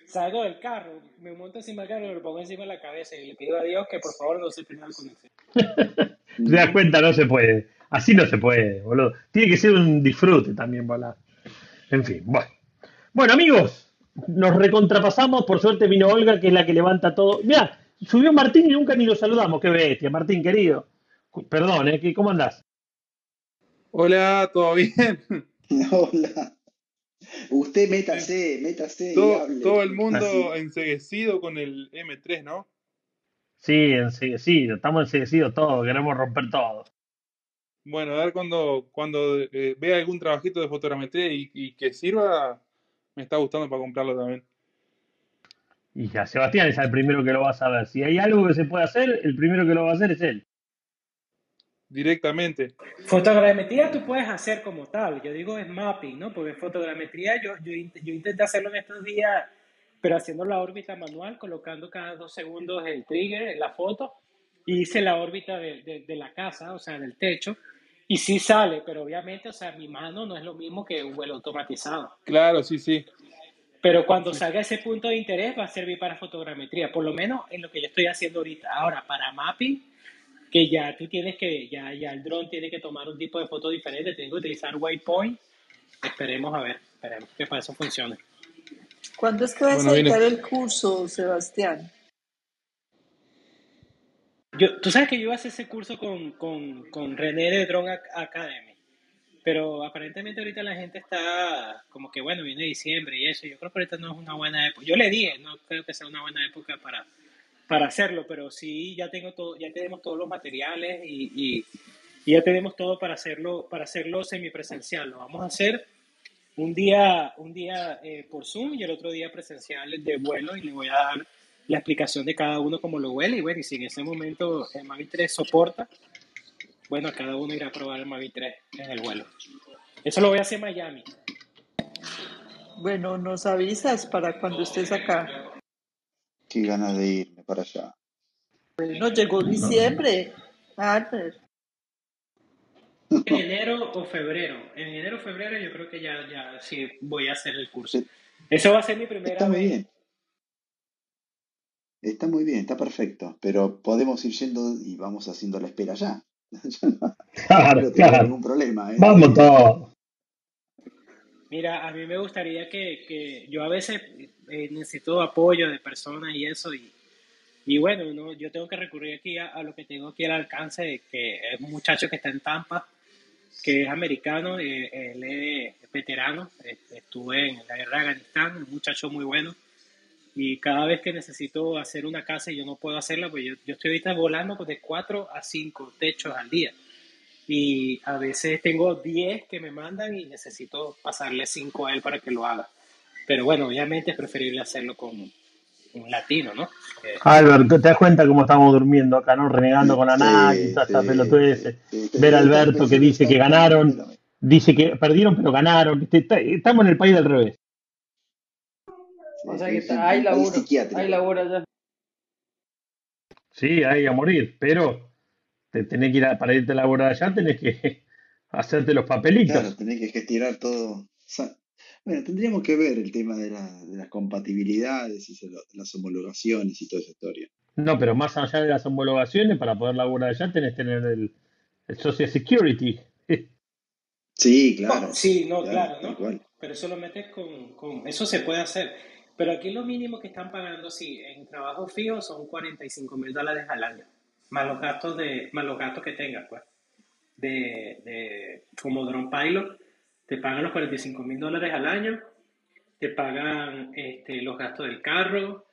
Salgo del carro, me monto encima del carro y lo pongo encima de la cabeza y le pido a Dios que por favor no se pierda la conexión. Te das cuenta, no se puede. Así no se puede, boludo. Tiene que ser un disfrute también volar. En fin, bueno. Bueno, amigos, nos recontrapasamos. Por suerte vino Olga, que es la que levanta todo. Mira, subió Martín y nunca ni lo saludamos. Qué bestia, Martín, querido. Perdón, ¿eh? ¿Qué- ¿Cómo andás? Hola, ¿todo bien? Hola. Usted métase, métase y Todo, hable. todo el Así. mundo enseguecido con el M3, ¿no? Sí, enseguecido. Estamos enseguecidos todos. Queremos romper todo. Bueno, a ver cuando, cuando eh, vea algún trabajito de fotogrametría y, y que sirva, me está gustando para comprarlo también. Y ya, Sebastián es el primero que lo va a saber. Si hay algo que se puede hacer, el primero que lo va a hacer es él. directamente. Fotogrametría tú puedes hacer como tal, yo digo es mapping, ¿no? Porque fotogrametría yo, yo, yo intenté hacerlo en estos días, pero haciendo la órbita manual, colocando cada dos segundos el trigger, la foto, y hice la órbita de, de, de la casa, o sea, del techo, y sí sale, pero obviamente, o sea, mi mano no es lo mismo que un vuelo automatizado. Claro, sí, sí. Pero cuando salga ese punto de interés va a servir para fotogrametría, por lo menos en lo que yo estoy haciendo ahorita. Ahora, para mapping, que ya tú tienes que, ya, ya el dron tiene que tomar un tipo de foto diferente, tiene que utilizar waypoint. Esperemos a ver, esperemos que para eso funcione. ¿Cuándo es que vas Bueno, a viene. editar el curso, Sebastián? Yo, tú sabes que yo hacer ese curso con, con, con René de Drone Ac- Academy, pero aparentemente ahorita la gente está como que, bueno, viene diciembre y eso, yo creo que ahorita no es una buena época. Yo le dije, no creo que sea una buena época para, para hacerlo, pero sí ya tengo todo, ya tenemos todos los materiales y, y, y ya tenemos todo para hacerlo, para hacerlo semipresencial. Lo vamos a hacer un día, un día eh, por Zoom y el otro día presencial de vuelo y le voy a dar la explicación de cada uno cómo lo huele y bueno, y si en ese momento el Mavic 3 soporta, bueno, cada uno irá a probar el Mavic 3 en el vuelo. Eso lo voy a hacer en Miami. Bueno, nos avisas para cuando estés acá. Qué ganas de irme para allá. Bueno, llegó diciembre. Albert. En enero o febrero. En enero o febrero yo creo que ya, ya sí voy a hacer el curso. Eso va a ser mi primera Está vez. bien, está muy bien, está perfecto. Pero podemos ir yendo y vamos haciendo la espera ya. No, no Claro, haya claro. ningún problema, ¿eh? Vamos todos. Mira, a mí me gustaría que, que yo a veces eh, necesito apoyo de personas y eso, y, y bueno, uno- yo tengo que recurrir aquí a, a lo que tengo aquí al alcance, que es un muchacho que está en Tampa, que es americano, eh, él es veterano, eh, estuve en la guerra de Afganistán, un muchacho muy bueno, y cada vez que necesito hacer una casa y yo no puedo hacerla, pues yo, yo estoy ahorita volando pues, de 4 a 5 techos al día. Y a veces tengo 10 que me mandan y necesito pasarle 5 a él para que lo haga. Pero bueno, obviamente es preferible hacerlo con un latino, ¿no? Eh, Albert, ¿te das cuenta cómo estamos durmiendo acá, no? Renegando con la NAC y Sí, toda esta sí, pelotudez. sí, Ver a Alberto que dice que ganaron, dice que perdieron pero ganaron. Estamos en el país del revés. O sea que hay laburo, hay laburo allá. Sí, hay a morir, pero te tenés que ir a, para irte a laburar allá, tenés que hacerte los Claro, papelitos. tenés que gestionar todo. Sa- Bueno, tendríamos que ver el tema de, la- de las compatibilidades y se lo- las homologaciones y toda esa historia. No, pero más allá de las homologaciones, para poder laburar allá tenés que tener el, el Social Security. Sí, claro, sí, no, claro, claro, ¿no? Pero eso lo metes con, con... Eso se puede hacer. Pero aquí lo mínimo que están pagando, sí, en trabajo fijo son 45 mil dólares al año. Más los gastos, de, más los gastos que tengas, pues. De, de, como Drone Pilot, te pagan los 45 mil dólares al año, te pagan este, los gastos del carro.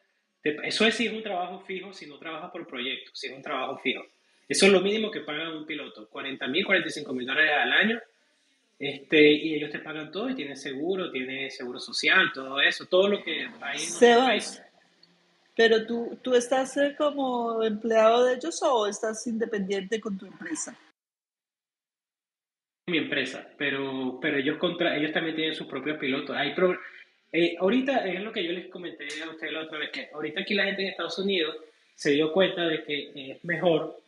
te- eso es si es un trabajo fijo, si no trabajas por proyecto, si es un trabajo fijo. Eso es lo mínimo que paga un piloto, 40 mil, 45 mil dólares al año. Este, y ellos te pagan todo y tienes seguro, tienes seguro social, todo eso, todo lo que hay en. Sebas, pero tú, tú estás eh, como empleado de ellos o estás independiente con tu empresa? mi empresa, pero, pero ellos, contra, ellos también tienen sus propios pilotos. Hay pro- eh, ahorita es lo que yo les comenté a ustedes la otra vez, que ahorita aquí la gente en Estados Unidos se dio cuenta de que es mejor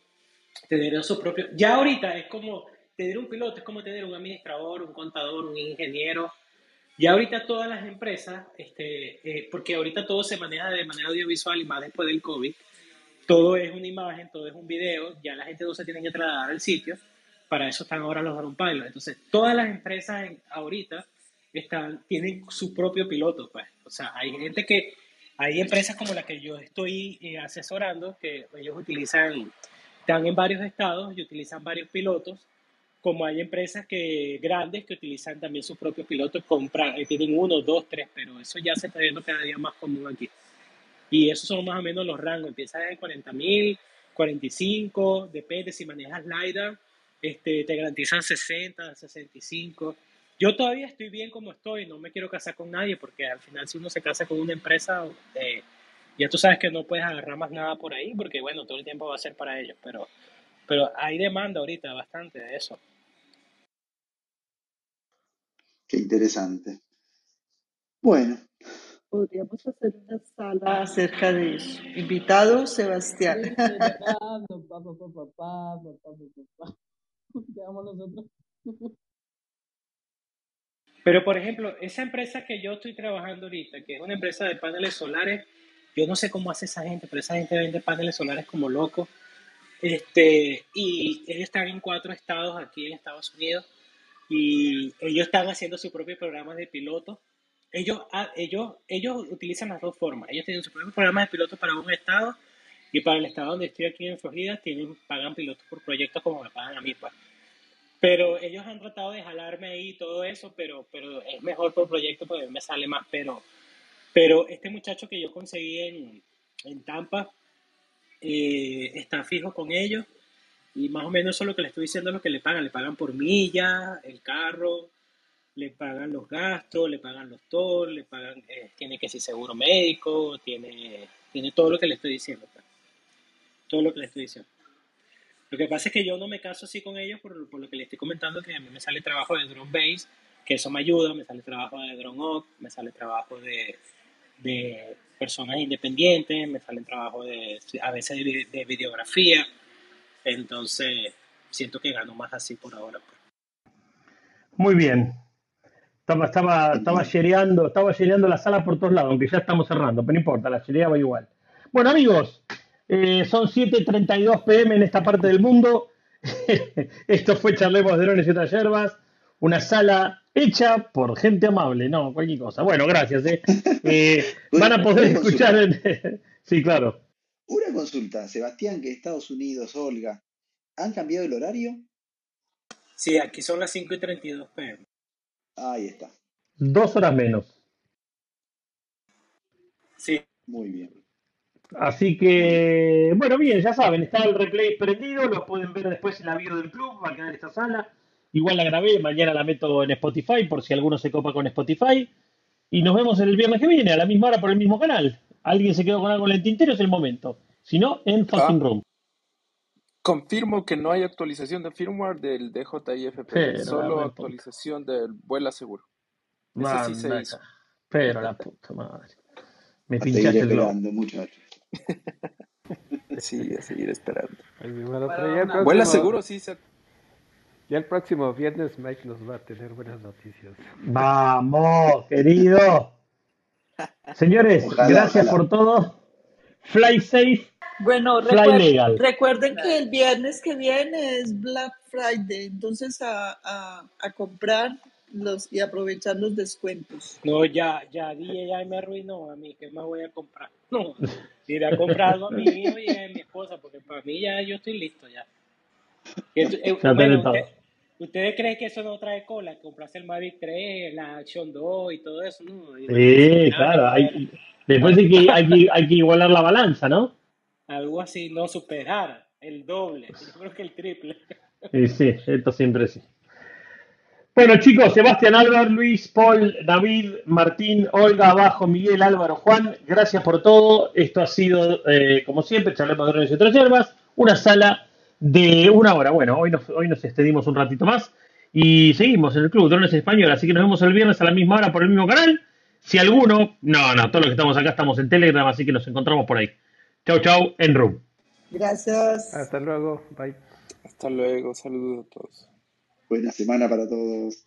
tener su propio... Ya ahorita es como tener un piloto, es como tener un administrador, un contador, un ingeniero. Ya ahorita todas las empresas, este, eh, porque ahorita todo se maneja de manera audiovisual y más después del COVID, todo es una imagen, todo es un video, ya la gente no se tiene que trasladar al sitio, para eso están ahora los drone pilots. Entonces, todas las empresas en- ahorita están, tienen su propio piloto, pues. O sea, hay gente que, hay empresas como la que yo estoy eh, asesorando, que ellos utilizan, están en varios estados y utilizan varios pilotos, como hay empresas que grandes que utilizan también sus propios pilotos, compran, eh, tienen uno, dos, tres, pero eso ya se está viendo cada día más común aquí. Y esos son más o menos los rangos. Empieza de 40 mil, 45, depende si manejas LiDAR, este, te garantizan 60, 65. Yo todavía estoy bien como estoy, no me quiero casar con nadie porque al final si uno se casa con una empresa, eh, ya tú sabes que no puedes agarrar más nada por ahí porque bueno, todo el tiempo va a ser para ellos, pero, pero hay demanda ahorita bastante de eso. Qué interesante. Bueno. Podríamos hacer una sala acerca de eso. Invitado, Sebastián. Pero, por ejemplo, esa empresa que yo estoy trabajando ahorita, que es una empresa de paneles solares, yo no sé cómo hace esa gente, pero esa gente vende paneles solares como loco. Este, y ellos están en cuatro estados aquí en Estados Unidos y ellos están haciendo su propio programa de piloto. Ellos, ah, ellos, ellos utilizan las dos formas. Ellos tienen su propio programa de piloto para un estado y para el estado donde estoy aquí en Florida tienen, pagan pilotos por proyectos como me pagan a mí. Pues. Pero ellos han tratado de jalarme ahí y todo eso, pero, pero es mejor por proyecto porque me sale más. Pero, pero este muchacho que yo conseguí en, en Tampa eh, está fijo con ellos y más o menos eso es lo que le estoy diciendo, lo que le pagan. Le pagan por milla, el carro, le pagan los gastos, le pagan los tolls, le pagan, eh, tiene que ser seguro médico, tiene, tiene todo lo que le estoy diciendo. pues. Todo lo que le estoy diciendo. Lo que pasa es que yo no me caso así con ellos por, por lo que le estoy comentando, que a mí me sale trabajo de drone base, que eso me ayuda, me sale trabajo de drone op, me sale trabajo de, de personas independientes, me salen trabajo de, a veces de videografía, entonces siento que gano más así por ahora. pues. Muy bien. Estaba, estaba, estaba genial. shareando, estaba la sala por todos lados, aunque ya estamos cerrando, pero no importa, la shareaba igual. Bueno, amigos, eh, son 7:32 pm en esta parte del mundo. Esto fue Charlemos de Drones y otras yerbas, una sala hecha por gente amable, no, cualquier cosa. Bueno, gracias. eh. Eh, van a poder escuchar. Sí, claro. Una consulta. Sebastián, que Estados Unidos, Olga, ¿han cambiado el horario? Sí, aquí son las 5 y 32 pm. Ahí está. Dos horas menos. Sí, Muy bien. Así que, bueno, bien, ya saben, está el replay prendido, lo pueden ver después en la bio del club, va a quedar esta sala. Igual la grabé, mañana la meto en Spotify por si alguno se copa con Spotify. Y nos vemos el viernes que viene, a la misma hora por el mismo canal. ¿Alguien se quedó con algo en el tintero? Es el momento. Si no, en Fucking Ah, Room. confirmo que no hay actualización de firmware del DJI-FPV, Pero solo actualización del vuela seguro. Ese sí se hizo. Pero la puta madre. Me A pinchaste el globo. esperando, muchachos. Sí, a seguir esperando. Vuela seguro, sí. Se... ya el próximo viernes Mike nos va a tener buenas noticias. Vamos, querido. Señores, Ojalá, gracias ojalá. por todo. Fly safe, Bueno, recuerden que el viernes que viene es Black Friday, entonces a, a, a comprar los y aprovechar los descuentos. no, ya, ya DJ ya me arruinó a mí, ¿qué más voy a comprar? No, iré a comprar algo a mi hijo y a mi esposa, porque para mí ya yo estoy listo ya. Eh, bueno, usted-. ¿ustedes creen que eso no trae cola? Comprarse el Mavic 3, la Action 2 y todo eso, ¿no? Y Sí, claro. Hay, después hay que, hay, que, hay que igualar la balanza, ¿no? Algo así, no superar el doble, creo que el triple. Sí, esto siempre sí. Bueno, chicos, Sebastián Álvaro, Luis, Paul, David, Martín, Olga, Abajo, Miguel, Álvaro, Juan, gracias por todo. Esto ha sido, eh, como siempre, charlemos de y otras hierbas, una sala de una hora. Bueno, hoy nos, hoy nos extendimos un ratito más y seguimos en el Club Drones Español, así que nos vemos el viernes a la misma hora por el mismo canal. Si alguno, no, no, todos los que estamos acá estamos en Telegram, así que nos encontramos por ahí. Chau, chau, en Room. Gracias. Hasta luego, bye. Hasta luego, saludos a todos. Buena semana para todos.